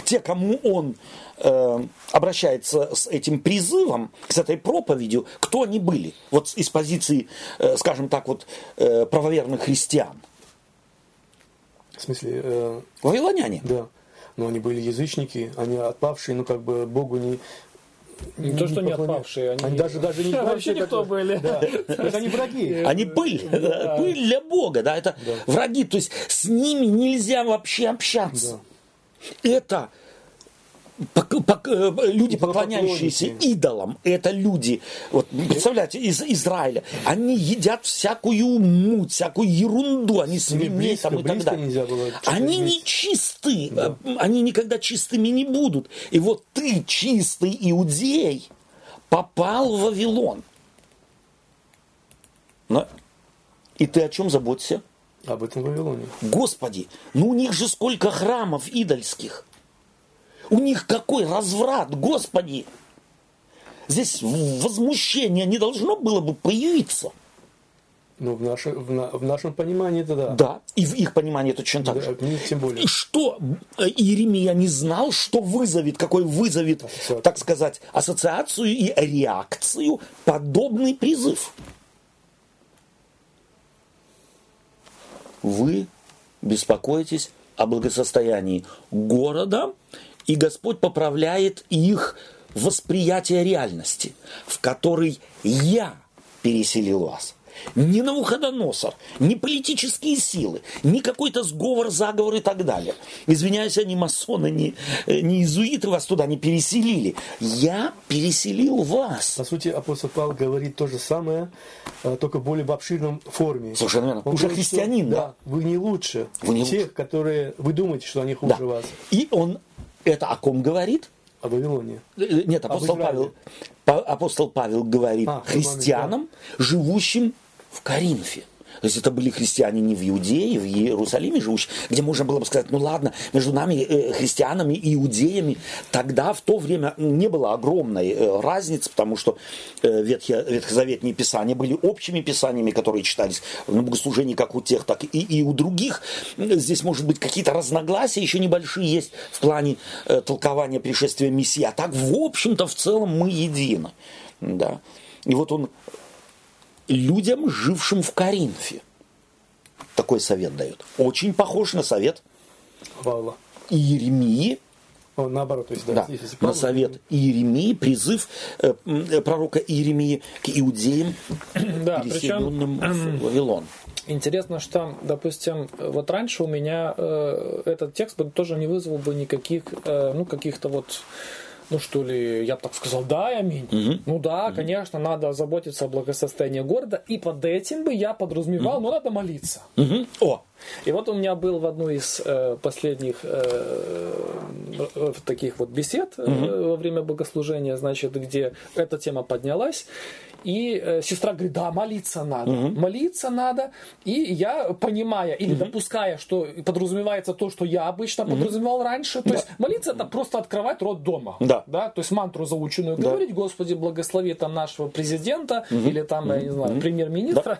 те, кому он э, обращается с этим призывом, с этой проповедью, кто они были? Вот из позиции, э, скажем так, вот э, правоверных христиан. В смысле? Э, Вавилоняне. Да. Но они были язычники, они отпавшие, ну как бы Богу не, не, не то, что не отпавшие, они, они даже, даже не вообще никто были. Да. Это они враги. Они пыль, да. пыль для Бога, да, это да. враги, то есть с ними нельзя вообще общаться. Да. Это Э, люди, поклоняющиеся идолам, это люди, вот представляете, из Израиля, они едят всякую муть, всякую ерунду, они свиней там и так далее. Они не чисты, да. они никогда чистыми не будут. И вот ты, чистый иудей, попал в Вавилон. Но... И ты о чем заботишься? Об этом Вавилоне. Господи, ну у них же сколько храмов идольских. У них какой разврат, Господи! Здесь возмущение не должно было бы появиться. Ну, в, наше, в, на, в нашем понимании это да. Да, и в их понимании это точно так да, же. Тем более. И что э, Иеремия не знал, что вызовет, какой вызовет, Ассоциацию. так сказать, ассоциацию и реакцию подобный призыв. Вы беспокоитесь о благосостоянии города и Господь поправляет их восприятие реальности, в которой я переселил вас. Не Навуходоносор, не политические силы, не какой-то сговор, заговор и так далее. Извиняюсь, они масоны, не, не иезуиты вас туда не переселили. Я переселил вас. По сути, апостол Павел говорит то же самое, э, только в более обширном форме. Совершенно верно. Он Уже говорит, христианин, что, да. да. Вы не лучше вы не тех, лучше. которые вы думаете, что они хуже да. вас. И он это о ком говорит? О Вавилоне. Э, э, нет, апостол Павел, апостол Павел говорит а, христианам, живущим в Коринфе. То есть это были христиане не в Иудее, в Иерусалиме живущие, где можно было бы сказать, ну ладно, между нами, э, христианами и иудеями, тогда в то время не было огромной э, разницы, потому что э, ветхие, ветхозаветные писания были общими писаниями, которые читались на богослужении как у тех, так и, и у других. Здесь, может быть, какие-то разногласия еще небольшие есть в плане толкования пришествия Мессии. А так, в общем-то, в целом мы едины. Да. И вот он людям, жившим в Коринфе. Такой совет дает. Очень похож на совет Павла. Иеремии О, наоборот, то есть, да, Да, если на совет Иеремии, призыв э, э, пророка Иеремии к иудеям, Да, причем переселенным в Вавилон. Интересно, что, допустим, вот раньше у меня э, этот текст бы тоже не вызвал бы никаких, э, ну, каких-то вот, ну, что ли, я бы так сказал, да, аминь. Ну да, конечно, надо заботиться о благосостоянии города, и под этим бы я подразумевал, ну, надо молиться. Мгм. О, И вот у меня был в одной из э, последних э, э, таких вот бесед э, во время богослужения, значит, где эта тема поднялась. И э, сестра говорит, да, молиться надо. Молиться надо. И я, понимая или допуская, что подразумевается то, что я обычно подразумевал раньше, то есть молиться это просто открывать рот дома. Да. Да? То есть мантру заученную говорить, Господи, благослови там нашего президента или там, я не знаю, премьер-министра,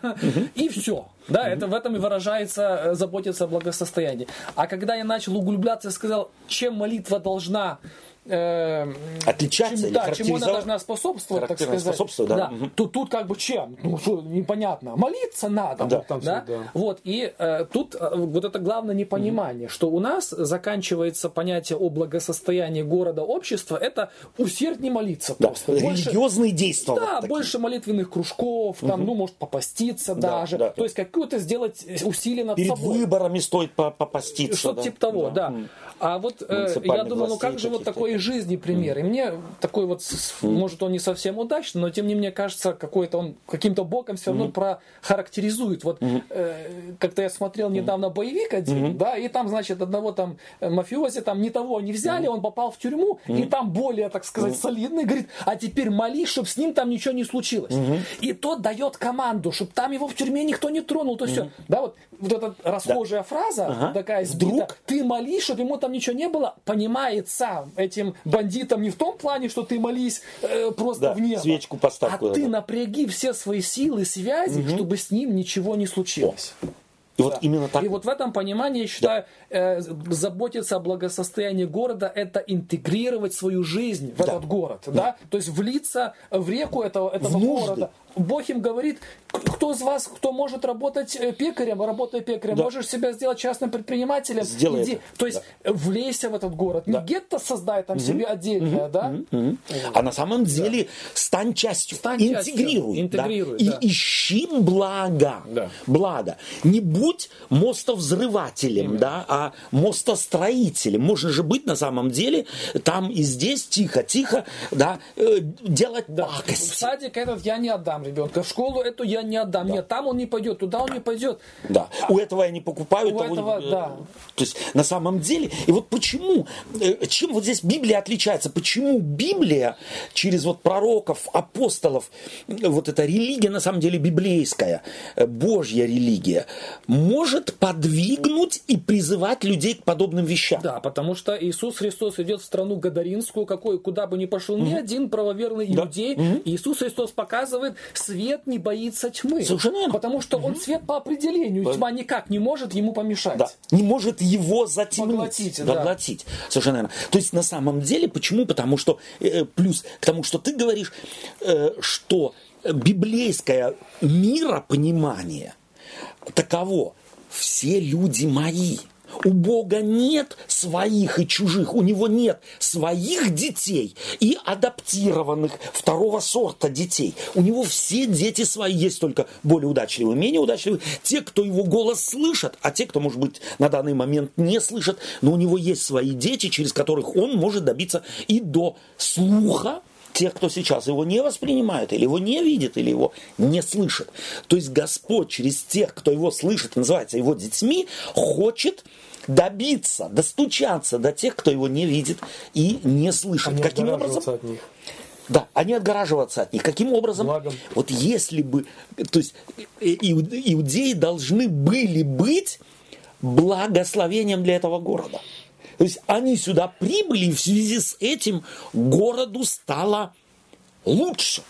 и все. Да, это в этом и выражается э, заботиться о благосостоянии. А когда я начал углубляться и сказал, чем молитва должна э, Отличаться чем- или да, чему она должна способствовать, так Характерно сказать. способствовать, да. Мгм. То тут как бы чем? Ну, что, непонятно. Молиться надо. Да. Там Да? всё, да. Вот, и э, тут э, вот это главное непонимание, что у нас заканчивается понятие о благосостоянии города, общества, это усерднее молиться да. просто. Больше- Религиозные действия. да, вот такие. больше молитвенных кружков, там, ну, может, попаститься Да, даже. да. То есть какое-то сделать усилие над Перед собой. выборами стоит по- попаститься. Что-то да. типа того, да. М. А вот э, я думаю, ну как же вот такой из жизни пример? И мне такой вот, может, он не совсем удачный, но тем не менее кажется, какой-то он каким-то боком все равно прохарактеризует. Вот э, как-то я смотрел недавно боевик один, да, и там, значит, одного там э, мафиози там ни того не взяли, он попал в тюрьму, и там более, так сказать, солидный, говорит, а теперь молись, чтобы с ним там ничего не случилось. И тот дает команду, чтобы там его в тюрьме никто не тронул, то все. Да, вот, вот эта расхожая фраза, такая сбита, ты молись, чтобы ему там ничего не было, понимается этим бандитам не в том плане, что ты молись э, просто Да, в небо. свечку поставь А куда-то. ты напряги все свои силы, связи, чтобы с ним ничего не случилось. И вот Да. именно так. И вот в этом понимании, я считаю, э, заботиться о благосостоянии города – это интегрировать свою жизнь в Да. этот город. Да. То есть влиться в реку этого, этого В нужды. города. Бог им говорит, кто из вас, кто может работать э, пекарем, работая пекарем, Да. можешь себя сделать частным предпринимателем, Сделай иди. это. То есть э, влейся в этот город. Не гетто создай там себе отдельное, да? Мгм. А на самом деле стань частью, Стань частью, интегрируй, интегрируй, да, да. и ищи благо, Да. благо. Не будь мостовзрывателем, да. а мостостроителем. Можно же быть на самом деле там и здесь тихо, тихо, да, э, делать Да. В пакости. садик этот я не отдам ребенка, в школу эту я не отдам. Нет, там он не пойдет, туда он не пойдет. Да. У этого я не покупаю. У того- этого, э, да. То есть на самом деле, и вот почему, э, чем вот здесь Библия отличается, почему Библия через вот пророков, апостолов, э, вот эта религия на самом деле библейская, Божья религия, может подвигнуть и призывать людей к подобным вещам. Да, потому что Иисус Христос идет в страну Гадаринскую, какой, куда бы ни пошел ни один правоверный Да. иудей. Иисус Христос показывает, свет не боится тьмы. Совершенно верно. Потому что он свет по определению. Тьма никак не может ему помешать. Да, не может его затемнить, Поглотить, да. поглотить. Совершенно верно. То есть на самом деле, почему? Потому что, э, плюс к тому, что ты говоришь, э, что библейское миропонимание таково, все люди мои. У Бога нет своих и чужих, у Него нет своих детей и адаптированных второго сорта детей. У Него все дети свои, есть только более удачливые, менее удачливые. Те, кто Его голос слышат, а те, кто, может быть, на данный момент не слышат, но у Него есть свои дети, через которых Он может добиться и до слуха, тех, кто сейчас его не воспринимает, или его не видит, или его не слышит. То есть Господь через тех, кто его слышит, называется его детьми, хочет добиться, достучаться до тех, кто его не видит и не слышит. Не Каким образом? от них. Да, не отгораживаться от них. Каким образом? Благом. Вот если бы, то есть иуд- иудеи должны были быть благословением для этого города. То есть они сюда прибыли, и в связи с этим городу стало лучше.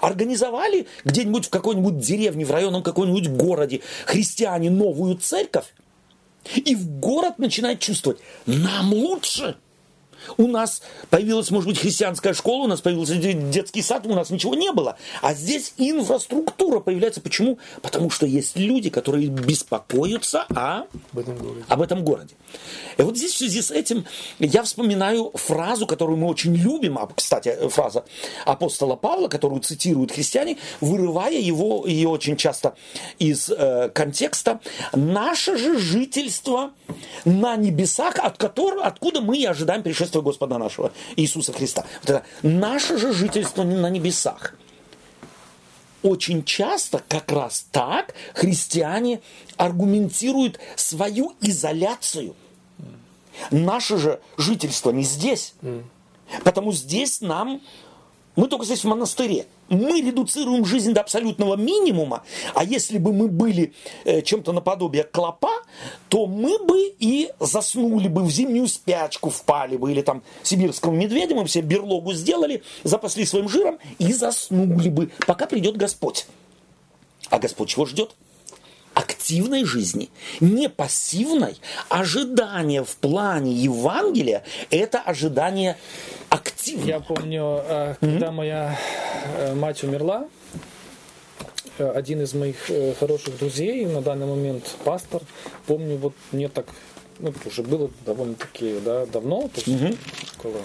Организовали где-нибудь в какой-нибудь деревне, в районном каком-нибудь городе христиане новую церковь, и в город начинает чувствовать, нам лучше. У нас появилась, может быть, христианская школа, у нас появился детский сад, у нас ничего не было. А здесь инфраструктура появляется. Почему? Потому что есть люди, которые беспокоятся о... об этом городе. Об этом городе. И вот здесь в связи с этим я вспоминаю фразу, которую мы очень любим, а, кстати, фраза апостола Павла, которую цитируют христиане, вырывая его, ее очень часто из э, контекста. «Наше же жительство на небесах, от которого, откуда мы и ожидаем пришествия Господа нашего Иисуса Христа». Вот это «Наше же жительство на небесах» очень часто как раз так христиане аргументируют свою изоляцию – Наше же жительство не здесь. Потому здесь нам, мы только здесь в монастыре. Мы редуцируем жизнь до абсолютного минимума, а если бы мы были э, чем-то наподобие клопа, то мы бы и заснули бы в зимнюю спячку, впали бы, или там сибирскому медведю, мы бы себе берлогу сделали, запасли своим жиром и заснули бы, пока придет Господь. А Господь чего ждет? Активной жизни, не пассивной. Ожидание в плане Евангелия – это ожидание активное. Я помню, э, когда mm-hmm. моя э, мать умерла, э, один из моих хороших друзей, на данный момент пастор, помню, вот мне так, ну, это уже было довольно-таки да, давно, то есть угу. около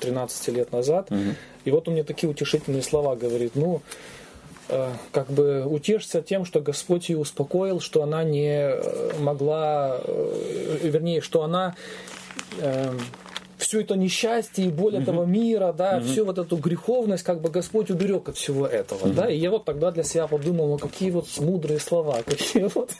13 лет назад, угу. и вот он мне такие утешительные слова говорит, ну, как бы утешься тем, что Господь ее успокоил, что она не э, могла, э, вернее, что она все это несчастье и боль mm этого мира, да, mm всю вот эту греховность, как бы Господь уберег от всего этого, mm да, и я вот тогда для себя подумал, ну какие вот мудрые слова, какие вот.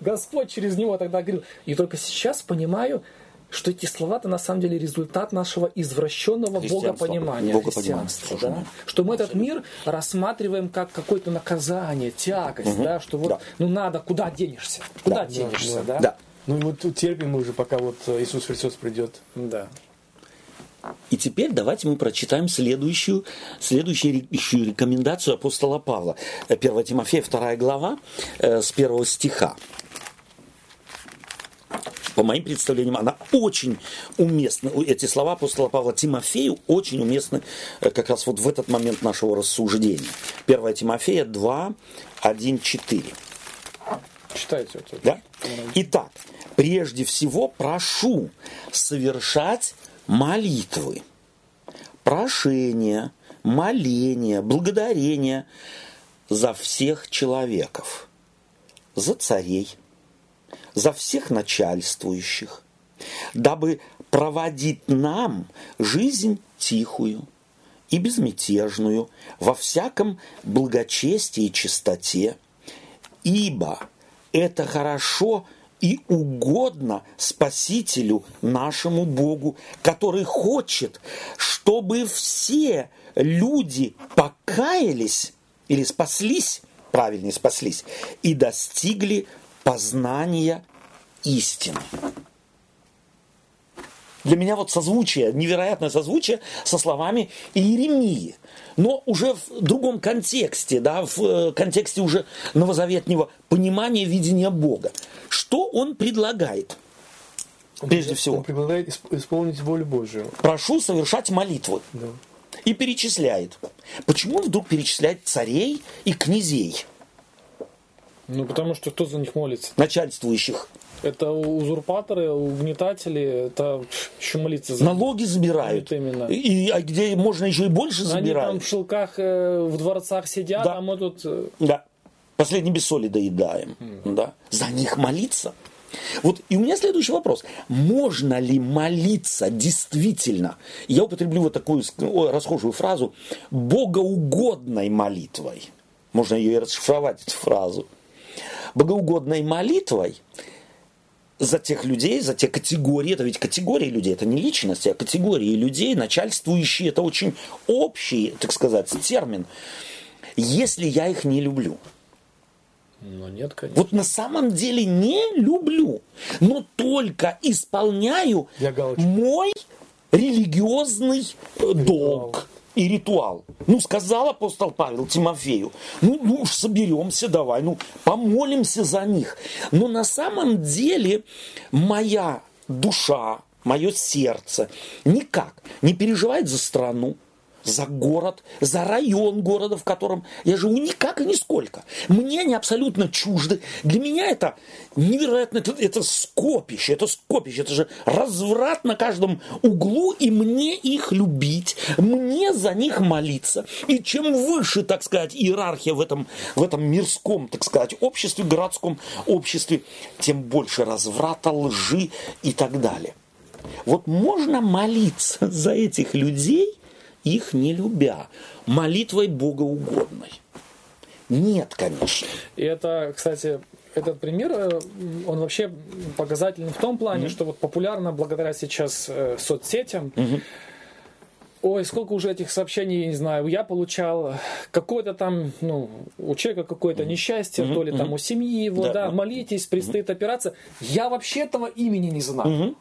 Господь через него тогда говорил, и только сейчас понимаю, что эти слова-то на самом деле результат нашего извращенного богопонимания, христианства. Да? Что мы этот мир рассматриваем как какое-то наказание, тягость, угу. да, что вот, да. ну надо, куда денешься? Куда да, денешься, да? да? да. Ну и вот терпим мы уже, пока вот Иисус Христос придет. Да. И теперь давайте мы прочитаем следующую, следующую рекомендацию апостола Павла. 1 Тимофея, 2 глава, э, с 1 стиха по моим представлениям, она очень уместна. Эти слова апостола Павла Тимофею очень уместны э, как раз вот в этот момент нашего рассуждения. 1 Тимофея 2, 1, 4. Читайте это. Да? Итак, прежде всего прошу совершать молитвы, прошения, моления, благодарения за всех человеков, за царей, за всех начальствующих, дабы проводить нам жизнь тихую и безмятежную во всяком благочестии и чистоте, ибо это хорошо и угодно Спасителю нашему Богу, который хочет, чтобы все люди покаялись или спаслись, правильнее спаслись, и достигли познания истины. Для меня вот созвучие, невероятное созвучие со словами Иеремии. Но уже в другом контексте, да, в э, контексте уже новозаветнего понимания, видения Бога. Что он предлагает? Прежде всего. Он предлагает исполнить волю Божию. Прошу совершать молитвы. Да. И перечисляет. Почему вдруг перечисляет царей и князей? Ну, потому что кто за них молится? Начальствующих. Это узурпаторы, угнетатели, это еще молиться за Налоги забирают. именно. И, а где можно еще и больше забирают. Они там в шелках э, в дворцах сидят, да. а мы тут... Э, да. Последний без соли доедаем. Mm. Да. За них молиться. Вот и у меня следующий вопрос. Можно ли молиться действительно, я употреблю вот такую расхожую фразу, богоугодной молитвой? Можно ее и расшифровать, эту фразу богоугодной молитвой за тех людей, за те категории, это ведь категории людей, это не личности, а категории людей, начальствующие, это очень общий, так сказать, термин. Если я их не люблю, ну, нет, конечно. Вот на самом деле не люблю, но только исполняю мой религиозный э, долг и ритуал. Ну, сказал апостол Павел Тимофею, ну, ну уж соберемся давай, ну, помолимся за них. Но на самом деле моя душа, мое сердце никак не переживает за страну, за город, за район города, в котором я живу, никак и нисколько. Мне они абсолютно чужды. Для меня это невероятно, это, это скопище, это скопище, это же разврат на каждом углу, и мне их любить, мне за них молиться. И чем выше, так сказать, иерархия в этом, в этом мирском, так сказать, обществе, городском обществе, тем больше разврата, лжи и так далее. Вот можно молиться за этих людей, их не любя, молитвой богоугодной? Нет, конечно. И это, кстати, этот пример, э, он вообще показательный в том плане, mm-hmm. что вот популярно благодаря сейчас э, соцсетям. Mm-hmm. Ой, сколько уже этих сообщений, не знаю, я получал какое-то там, ну, у человека какое-то несчастье, mm-hmm. то ли там у семьи его, да, да молитесь, предстоит mm-hmm. операция. Я вообще этого имени не знаю. Mm-hmm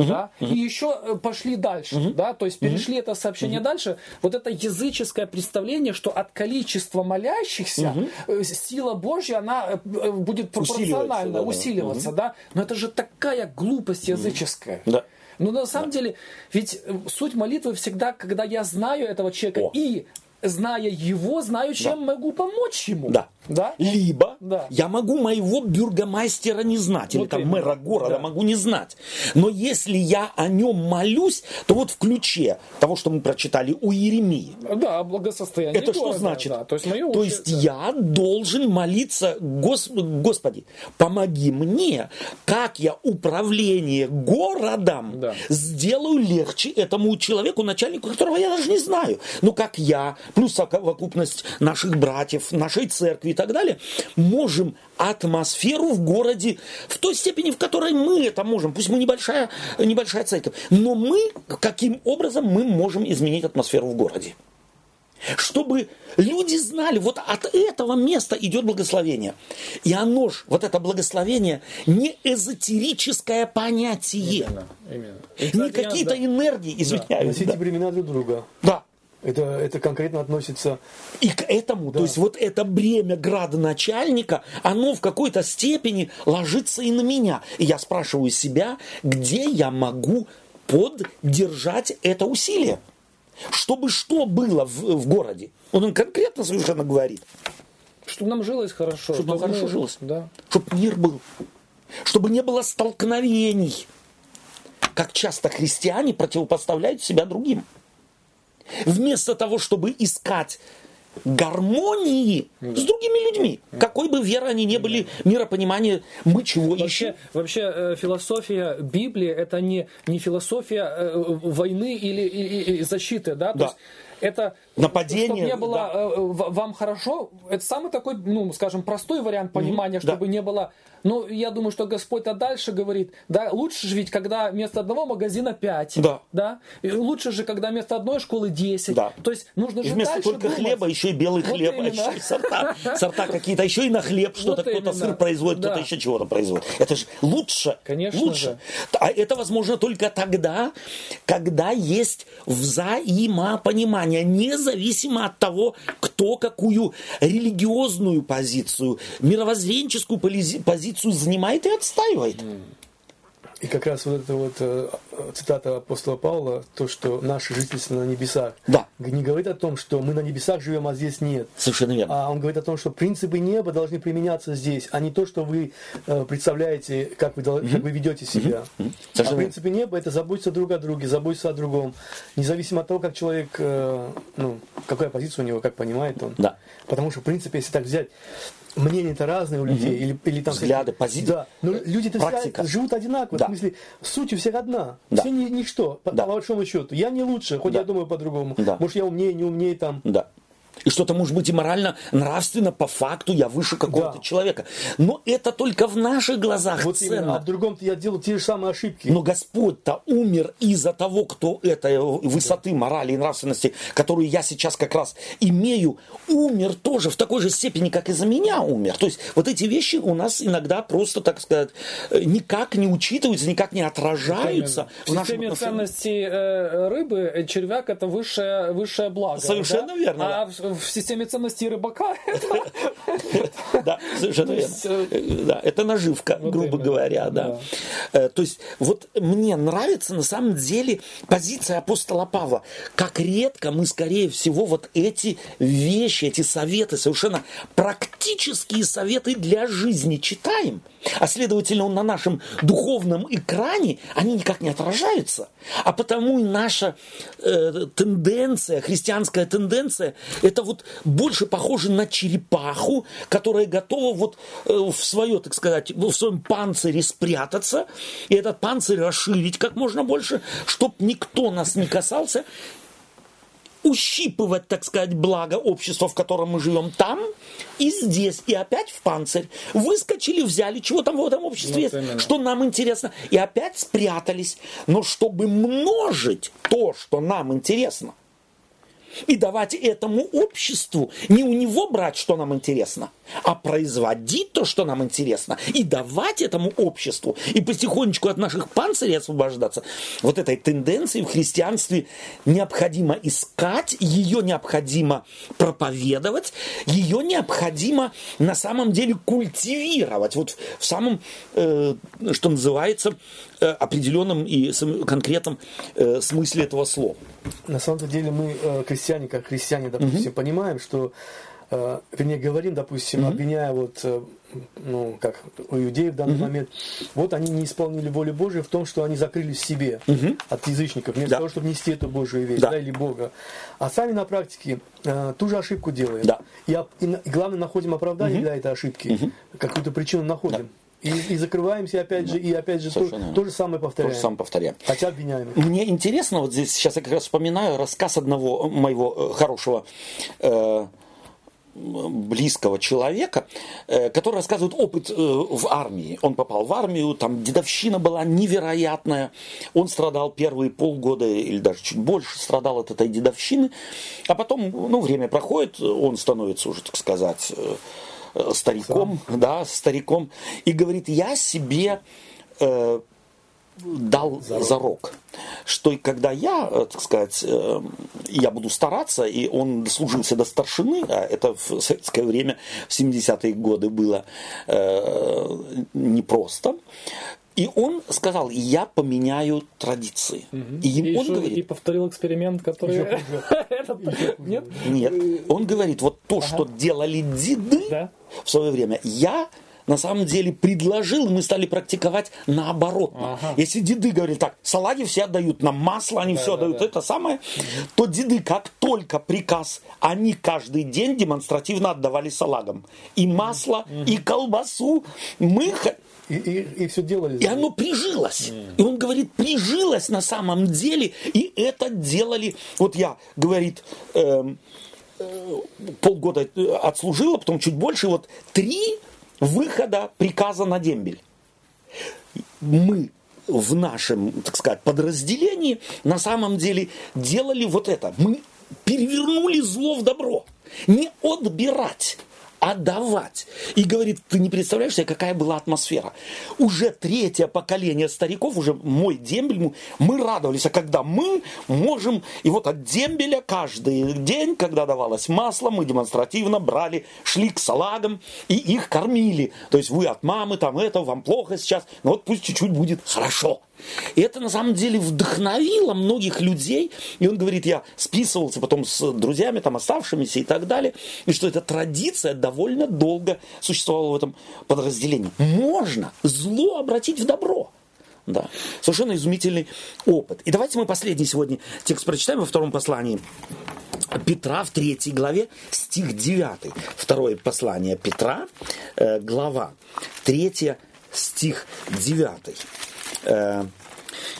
угу, да, угу. и еще э, пошли дальше, угу. да, то есть перешли угу. это сообщение угу. дальше. Вот это языческое представление, что от количества молящихся угу. сила Божья, она э, будет пропорционально усиливаться, да, усиливаться да, но это же такая глупость языческая. Да. Но на самом да. деле, ведь суть молитвы всегда, когда я знаю этого человека О. и зная его, знаю, чем да. могу помочь ему. Да. Да? Либо да. я могу моего бюргомастера не знать, вот или там мэра города да. могу не знать. Но если я о нем молюсь, то вот в ключе того, что мы прочитали у Иеремии. Да, благосостояние Это города, что значит? Да. То есть, мое то есть да. я должен молиться, Гос... Господи, помоги мне, как я управление городом да. сделаю легче этому человеку, начальнику, которого я даже не знаю. Ну, как я, плюс совокупность наших братьев, нашей церкви так далее, можем атмосферу в городе в той степени, в которой мы это можем. Пусть мы небольшая, небольшая церковь, но мы, каким образом мы можем изменить атмосферу в городе? Чтобы люди знали, вот от этого места идет благословение. И оно ж, вот это благословение, не эзотерическое понятие. Именно, именно. не какие-то да. энергии, извиняюсь. Носите да. времена друг друга. Да. Это, это конкретно относится... И к этому, да. то есть вот это бремя градоначальника, оно в какой-то степени ложится и на меня. И я спрашиваю себя, где я могу поддержать это усилие? Чтобы что было в, в городе? Он, он конкретно совершенно говорит. Чтобы нам жилось хорошо. Чтобы нам хорошо мы... жилось. Да. Чтобы мир был. Чтобы не было столкновений. Как часто христиане противопоставляют себя другим. Вместо того, чтобы искать гармонии да. с другими людьми. Какой бы веры они ни были, миропонимание, мы чего вообще, ищем? Вообще э, философия Библии это не, не философия э, войны или, или, или защиты, да? То да. есть это нападение. Чтобы не было да. Э, вам хорошо, это самый такой, ну, скажем, простой вариант понимания, mm-hmm. чтобы да. не было. Но я думаю, что Господь-то дальше говорит, да, лучше же ведь, когда вместо одного магазина 5, да. да, и лучше же, когда вместо одной школы 10. Да. То есть нужно же вместо только думать. хлеба еще и белый вот хлеб, а еще и сорта, сорта какие-то, еще и на хлеб что-то, вот кто-то сыр производит, да. кто-то еще чего-то производит. Это же лучше. Конечно лучше. Же. А это возможно только тогда, когда есть взаимопонимание, независимо от того, кто какую религиозную позицию, мировоззренческую позицию занимает и отстаивает. И как раз вот эта вот э, цитата апостола Павла, то, что наше жительство на небесах, да. не говорит о том, что мы на небесах живем, а здесь нет. Совершенно верно. А он говорит о том, что принципы неба должны применяться здесь, а не то, что вы э, представляете, как вы, mm-hmm. как вы ведете себя. Mm-hmm. А принципы неба это заботиться друг о друге, заботиться о другом, независимо от того, как человек, э, ну, какая позиция у него, как понимает он. Да. Потому что, в принципе, если так взять, мнения-то разные у людей. Угу. Или, или там Взгляды, позиции. Да. Но люди-то все живут одинаково. Да. В смысле, суть у всех одна. Да. Все ни, ничто, по, да. по большому счету. Я не лучше, хоть да. я думаю по-другому. Да. Может, я умнее, не умнее там. Да и что-то может быть и морально, нравственно, по факту я выше какого-то да. человека. Но это только в наших глазах вот ценно. Именно, а в другом я делаю те же самые ошибки. Но Господь-то умер из-за того, кто этой высоты морали и нравственности, которую я сейчас как раз имею, умер тоже в такой же степени, как и за меня умер. То есть вот эти вещи у нас иногда просто, так сказать, никак не учитываются, никак не отражаются. В, в системе ценностей э, рыбы червяк это высшее, высшее благо. Совершенно да? верно. А да в системе ценностей рыбака. Да, совершенно верно. э, Да, это наживка, грубо именно, говоря, да. Э, То есть вот мне нравится на самом деле позиция апостола Павла. Как редко мы, скорее всего, вот эти вещи, эти советы, совершенно практические советы для жизни читаем. А следовательно, на нашем духовном экране они никак не отражаются. А потому и наша э, тенденция, христианская тенденция, это вот больше похоже на черепаху, которая готова вот э, в свое, так сказать, в своем панцире спрятаться, и этот панцирь расширить как можно больше, чтобы никто нас не касался, ущипывать, так сказать, благо общества, в котором мы живем там и здесь, и опять в панцирь. Выскочили, взяли, чего там в этом обществе Вот есть, именно. что нам интересно, и опять спрятались. Но чтобы множить то, что нам интересно, и давать этому обществу, не у него брать, что нам интересно, а производить то, что нам интересно, и давать этому обществу, и потихонечку от наших панцирей освобождаться. Вот этой тенденции в христианстве необходимо искать, ее необходимо проповедовать, ее необходимо на самом деле культивировать. Вот в самом, э, что называется, э, определенном и конкретном э, смысле этого слова. На самом деле мы, э, крестьяне, как христиане, допустим, понимаем, что, э, вернее, говорим, допустим, обвиняя вот, э, ну, как у иудеев в данный момент, вот они не исполнили волю Божию в том, что они закрылись в себе от язычников, вместо Да. того, чтобы нести эту Божию весть, Да. да, или Бога. А сами на практике э, ту же ошибку делаем. Да. И, и и главное, находим оправдание для этой ошибки, какую-то причину находим. И, и закрываемся опять же, и опять же то, Совершенно верно. то же самое То повторяем. же самое повторяем. Хотя обвиняем. Мне интересно, вот здесь сейчас я как раз вспоминаю рассказ одного моего э, хорошего э, близкого человека, э, который рассказывает опыт э, в армии. Он попал в армию, там дедовщина была невероятная. Он страдал первые полгода или даже чуть больше страдал от этой дедовщины. А потом, ну, время проходит, он становится уже, так сказать, э, стариком, да, стариком, и говорит, я себе э, дал зарок. что и когда я, э, так сказать, э, я буду стараться, и он дослужился до старшины, а это в советское время, в 70-е годы было э, непросто, и он сказал, я поменяю традиции. И И, ему он еще- говорит, и повторил эксперимент, который... Нет? Нет, он говорит, вот то, что делали деды Да. в свое время, я на самом деле предложил, и мы стали практиковать наоборот. Ага. Если деды говорили так, салаги все отдают нам масло, они все да, отдают, да. это самое, то деды, как только приказ, они каждый день демонстративно отдавали салагам. И масло, и колбасу. Мы х- И, и, все делали. и оно прижилось. И он говорит, прижилось на самом деле. И это делали. Вот я, говорит, эм, э, полгода э, отслужила, потом чуть больше. Вот три выхода приказа на дембель. Мы в нашем, так сказать, подразделении на самом деле делали вот это. Мы перевернули зло в добро. Не отбирать, а давать. И говорит, ты не представляешь себе, какая была атмосфера. Уже третье поколение стариков, уже мой дембель, мы- мы радовались, а когда мы можем, и вот от дембеля каждый день, когда давалось масло, мы демонстративно брали, шли к салагам и их кормили. То есть вы от мамы, там это, вам плохо сейчас, но вот пусть чуть-чуть будет хорошо. И это на самом деле вдохновило многих людей. И он говорит, я списывался потом с друзьями, там оставшимися и так далее. И что эта традиция довольно долго существовала в этом подразделении. Можно зло обратить в добро. Да. Совершенно изумительный опыт. И давайте мы последний сегодня текст прочитаем во втором послании Петра в третьей главе, стих 9. Второе послание Петра, э, глава 3, стих 9. Э,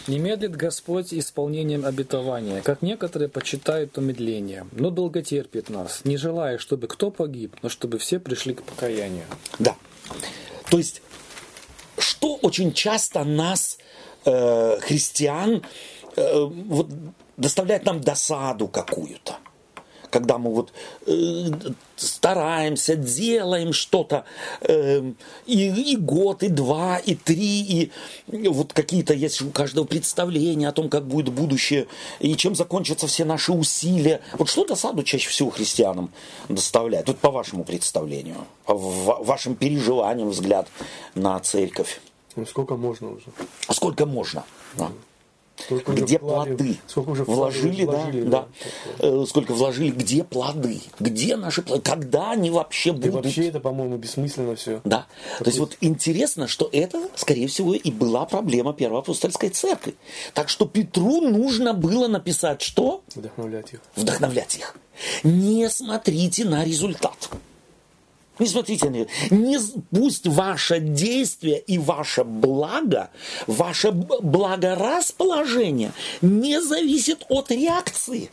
Не медлит Господь исполнением обетования, как некоторые почитают умедлением, но долго терпит нас, не желая, чтобы кто погиб, но чтобы все пришли к покаянию. Да. То есть, что очень часто нас, э, христиан, э, вот, доставляет нам досаду какую-то. Когда мы вот э, стараемся, делаем что-то, э, и, и год, и два, и три, и, вот какие-то есть у каждого представления о том, как будет будущее, и чем закончатся все наши усилия. Вот что досаду чаще всего христианам доставляет? Вот по вашему представлению, по вашим переживаниям взгляд на церковь. Ну, сколько можно уже? А сколько можно? Да. Сколько где вкладывали, плоды? Сколько уже вложили, вложили да, да. да. Э, сколько вложили, где плоды? Где наши плоды? Когда они вообще будут? И вообще это, по-моему, бессмысленно все. Да. Такой... То есть вот интересно, что это, скорее всего, и была проблема Первой апостольской церкви. Так что Петру нужно было написать что? Вдохновлять их. Вдохновлять их. Не смотрите на результат. Не смотрите на не, пусть ваше действие и ваше благо, ваше благорасположение не зависит от реакции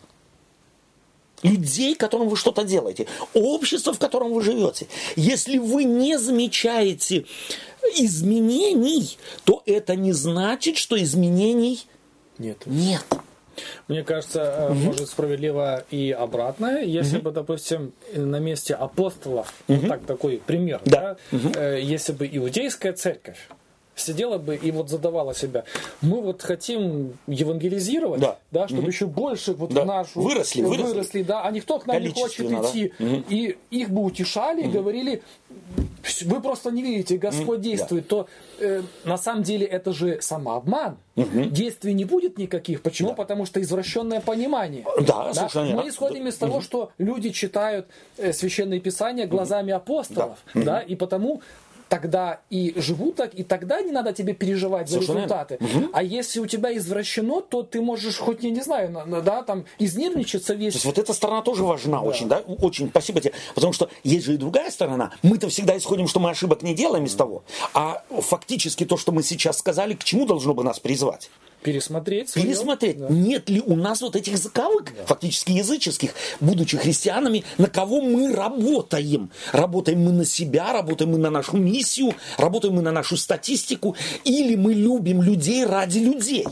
людей, которым вы что-то делаете, общества, в котором вы живете. Если вы не замечаете изменений, то это не значит, что изменений нет. нет. Мне кажется, угу. может справедливо и обратное, если угу. бы, допустим, на месте апостолов, угу. вот так такой пример, да. Да, угу. если бы иудейская церковь сидела бы и вот задавала себя, мы вот хотим евангелизировать, да, да чтобы угу. еще больше вот да. нашу выросли, выросли, выросли, да, а никто к нам не хочет идти, да. угу. и их бы утешали угу. говорили, вы просто не видите, Господь действует, да. то э, на самом деле это же самообман. Угу. Действий не будет никаких. Почему? Да. Потому что извращенное понимание. Да, да? Мы исходим да. из того, что люди читают э, священные писания глазами апостолов, да. Да? и потому тогда и живут так, и тогда не надо тебе переживать за результаты. Угу. А если у тебя извращено, то ты можешь хоть, я не знаю, да, там, изнервничаться весь. То есть вот эта сторона тоже важна да. очень, да? Очень, спасибо тебе. Потому что есть же и другая сторона. Мы-то всегда исходим, что мы ошибок не делаем из того. А фактически то, что мы сейчас сказали, к чему должно бы нас призвать? Пересмотреть. Свое. Пересмотреть. Да. Нет ли у нас вот этих заковык, да. фактически языческих, будучи христианами, на кого мы работаем? Работаем мы на себя, работаем мы на нашу миссию, работаем мы на нашу статистику, или мы любим людей ради людей?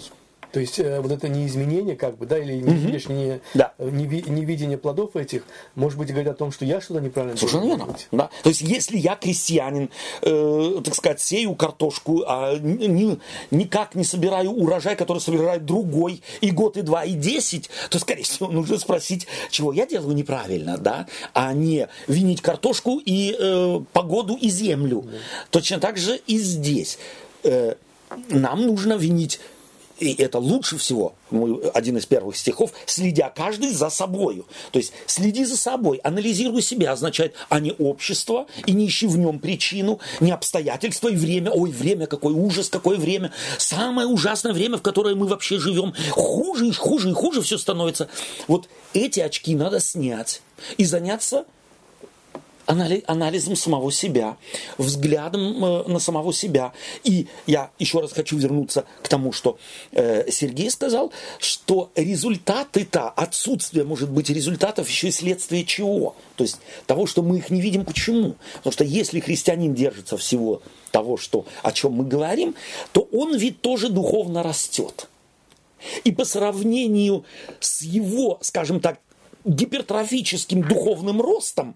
То есть э, вот это неизменение, как бы, да, или не, угу. видишь, не, да. не, невидение плодов этих, может быть, говорит о том, что я что-то неправильно Совершенно верно. Да. То есть, если я крестьянин, э, так сказать, сею картошку, а ни, никак не собираю урожай, который собирает другой, и год, и два, и десять, то, скорее всего, нужно спросить, чего я делаю неправильно, да, а не винить картошку и э, погоду и землю. Да. Точно так же и здесь. Э, нам нужно винить и это лучше всего, один из первых стихов, следя каждый за собою. То есть следи за собой, анализируй себя, означает, а не общество, и не ищи в нем причину, не обстоятельства и время. Ой, время, какой ужас, какое время. Самое ужасное время, в которое мы вообще живем. Хуже и хуже и хуже все становится. Вот эти очки надо снять и заняться анализом самого себя, взглядом э, на самого себя. И я еще раз хочу вернуться к тому, что э, Сергей сказал, что результаты-то, отсутствие может быть результатов еще и следствие чего? То есть того, что мы их не видим. Почему? Потому что если христианин держится всего того, что, о чем мы говорим, то он ведь тоже духовно растет. И по сравнению с его, скажем так, гипертрофическим духовным ростом,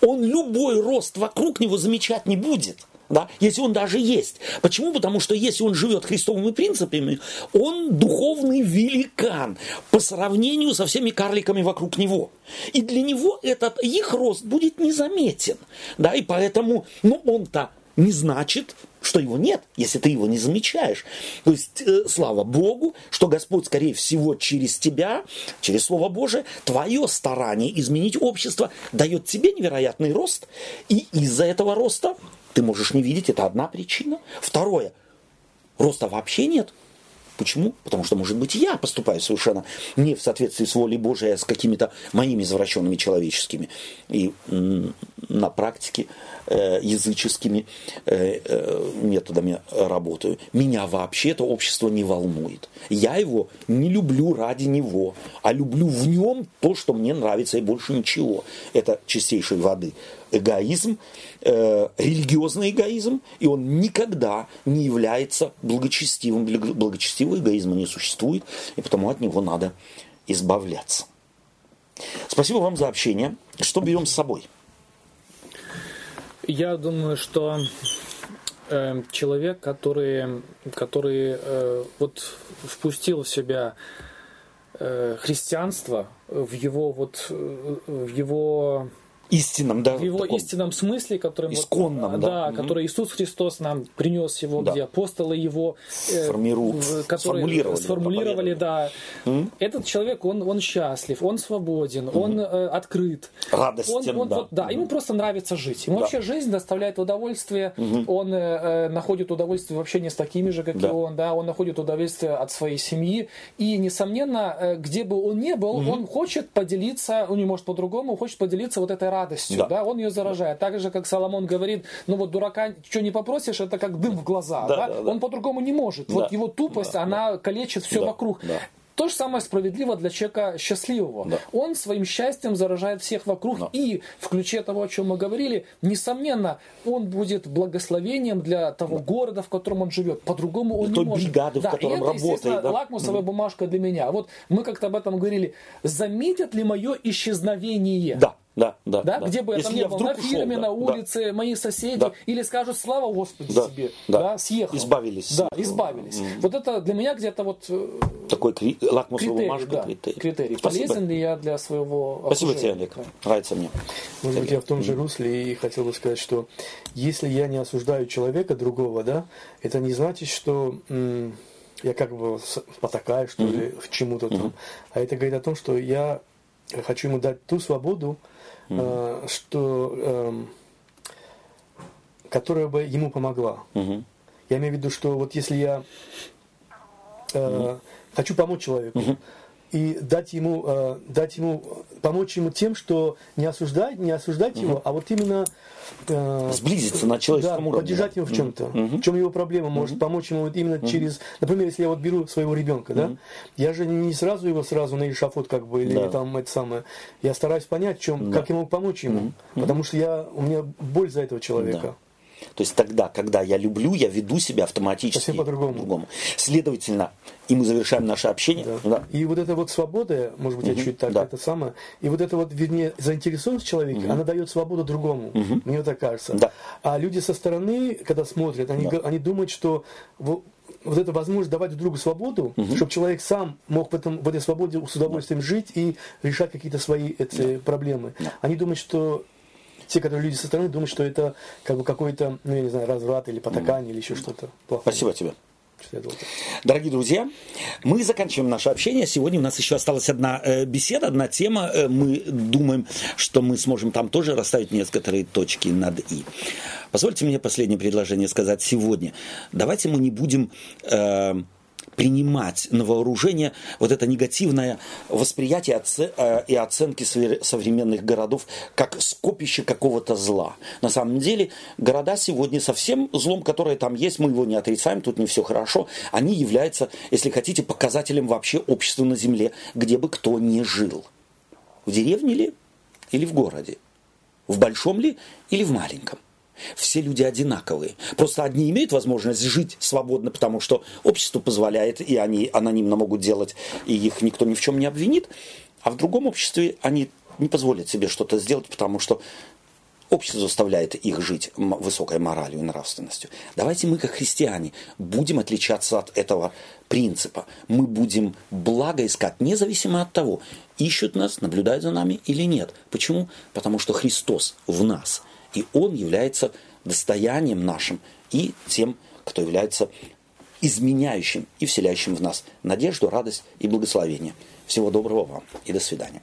он любой рост вокруг него замечать не будет. Да, если он даже есть. Почему? Потому что если он живет христовыми принципами, он духовный великан по сравнению со всеми карликами вокруг него. И для него этот их рост будет незаметен. Да, и поэтому, ну, он-то не значит, что его нет, если ты его не замечаешь. То есть, э, слава Богу, что Господь, скорее всего, через тебя, через Слово Божие, твое старание изменить общество дает тебе невероятный рост, и из-за этого роста ты можешь не видеть, это одна причина. Второе, роста вообще нет, Почему? Потому что, может быть, я поступаю совершенно не в соответствии с волей Божией, а с какими-то моими извращенными человеческими и на практике языческими э, э, методами работаю. Меня вообще это общество не волнует. Я его не люблю ради него, а люблю в нем то, что мне нравится, и больше ничего. Это чистейшей воды эгоизм, э, религиозный эгоизм, и он никогда не является благочестивым. Благочестивого эгоизма не существует, и потому от него надо избавляться. Спасибо вам за общение. Что берем с собой? Я думаю, что э, человек, который, который э, вот впустил в себя э, христианство, в его вот э, в его истинном, да, в его таком истинном смысле, который исконном, вот, да, да, который Иисус Христос нам принес его, да. где апостолы его э, Формиру... которые сформулировали, сформулировали да. Mm? Этот человек, он, он счастлив, он свободен, mm. он э, открыт, радостен, он, он, да. Вот, да, mm. ему просто нравится жить, ему да. вообще жизнь доставляет удовольствие, mm-hmm. он э, находит удовольствие в общении с такими же, как да. и он, да, он находит удовольствие от своей семьи и несомненно, э, где бы он ни был, mm-hmm. он хочет поделиться, он не может по-другому, хочет поделиться вот этой радостью, да, да? он ее заражает. Так же, как Соломон говорит, ну вот дурака, что не попросишь, это как дым в глаза. Да, да? Да, да. Он по-другому не может. Да. Вот его тупость, да, она да. калечит все да, вокруг. Да. То же самое справедливо для человека счастливого. Да. Он своим счастьем заражает всех вокруг. Да. И в ключе того, о чем мы говорили, несомненно, он будет благословением для того да. города, в котором он живет. По-другому он и не той может. бригады, да. в котором и это, работает. Да? лакмусовая бумажка для меня. Вот мы как-то об этом говорили. Заметят ли мое исчезновение? Да. Да, да, да, да. где бы я там ни был, на фильме, ушел, на улице, да. мои соседи, да. или скажут слава Господи да. себе, да. да, съехал. Избавились. Да, избавились. Mm. Вот это для меня где-то вот э, такой кри... лакмусовая критерий, бумажка, да, критерий. критерий. Спасибо. Полезен ли я для своего Спасибо окружения? тебе, Олег. Да. Нравится мне. Может быть, я в том же русле и хотел бы сказать, что если я не осуждаю человека другого, да, это не значит, что м- я как бы потакаю, что mm-hmm. ли, к чему-то там. Mm-hmm. А это говорит о том, что я хочу ему дать ту свободу, mm-hmm. что, э, которая бы ему помогла. Mm-hmm. Я имею в виду, что вот если я mm-hmm. хочу помочь человеку, mm-hmm и дать ему, э, дать ему, помочь ему тем, что не осуждать, не осуждать угу. его, а вот именно э, сблизиться на человеческом да, уровне. поддержать его в чем-то. Угу. В чем его проблема, может помочь ему вот именно угу. через, например, если я вот беру своего ребенка, да, я же не сразу его сразу на эшафот как бы или да. там это самое, я стараюсь понять, чем, да. как я могу помочь ему, угу. потому что я у меня боль за этого человека. Да. То есть тогда, когда я люблю, я веду себя автоматически по-другому. по-другому. Следовательно, и мы завершаем наше общение. Да. Да. И вот эта вот свобода, может быть, я чуть так, да. это самое, и вот эта вот, вернее, заинтересованность человека, угу. она дает свободу другому, угу. мне так кажется. Да. А люди со стороны, когда смотрят, они, да. они думают, что вот эта возможность давать друг другу свободу, угу. чтобы человек сам мог в, этом, в этой свободе с удовольствием да. жить и решать какие-то свои эти да. проблемы. Да. Они думают, что те, которые люди со стороны, думают, что это как бы какой-то, ну, я не знаю, разврат или потакание mm. или еще что-то плохое. Спасибо тебе. Дорогие друзья, мы заканчиваем наше общение. Сегодня у нас еще осталась одна э, беседа, одна тема. Э, мы думаем, что мы сможем там тоже расставить некоторые точки над «и». Позвольте мне последнее предложение сказать сегодня. Давайте мы не будем... Э, принимать на вооружение вот это негативное восприятие и оценки современных городов как скопище какого-то зла. На самом деле города сегодня со всем злом, которое там есть, мы его не отрицаем, тут не все хорошо, они являются, если хотите, показателем вообще общества на земле, где бы кто ни жил. В деревне ли или в городе? В большом ли или в маленьком? Все люди одинаковые. Просто одни имеют возможность жить свободно, потому что общество позволяет, и они анонимно могут делать, и их никто ни в чем не обвинит. А в другом обществе они не позволят себе что-то сделать, потому что общество заставляет их жить высокой моралью и нравственностью. Давайте мы, как христиане, будем отличаться от этого принципа. Мы будем благо искать, независимо от того, ищут нас, наблюдают за нами или нет. Почему? Потому что Христос в нас – и он является достоянием нашим и тем, кто является изменяющим и вселяющим в нас надежду, радость и благословение. Всего доброго вам и до свидания.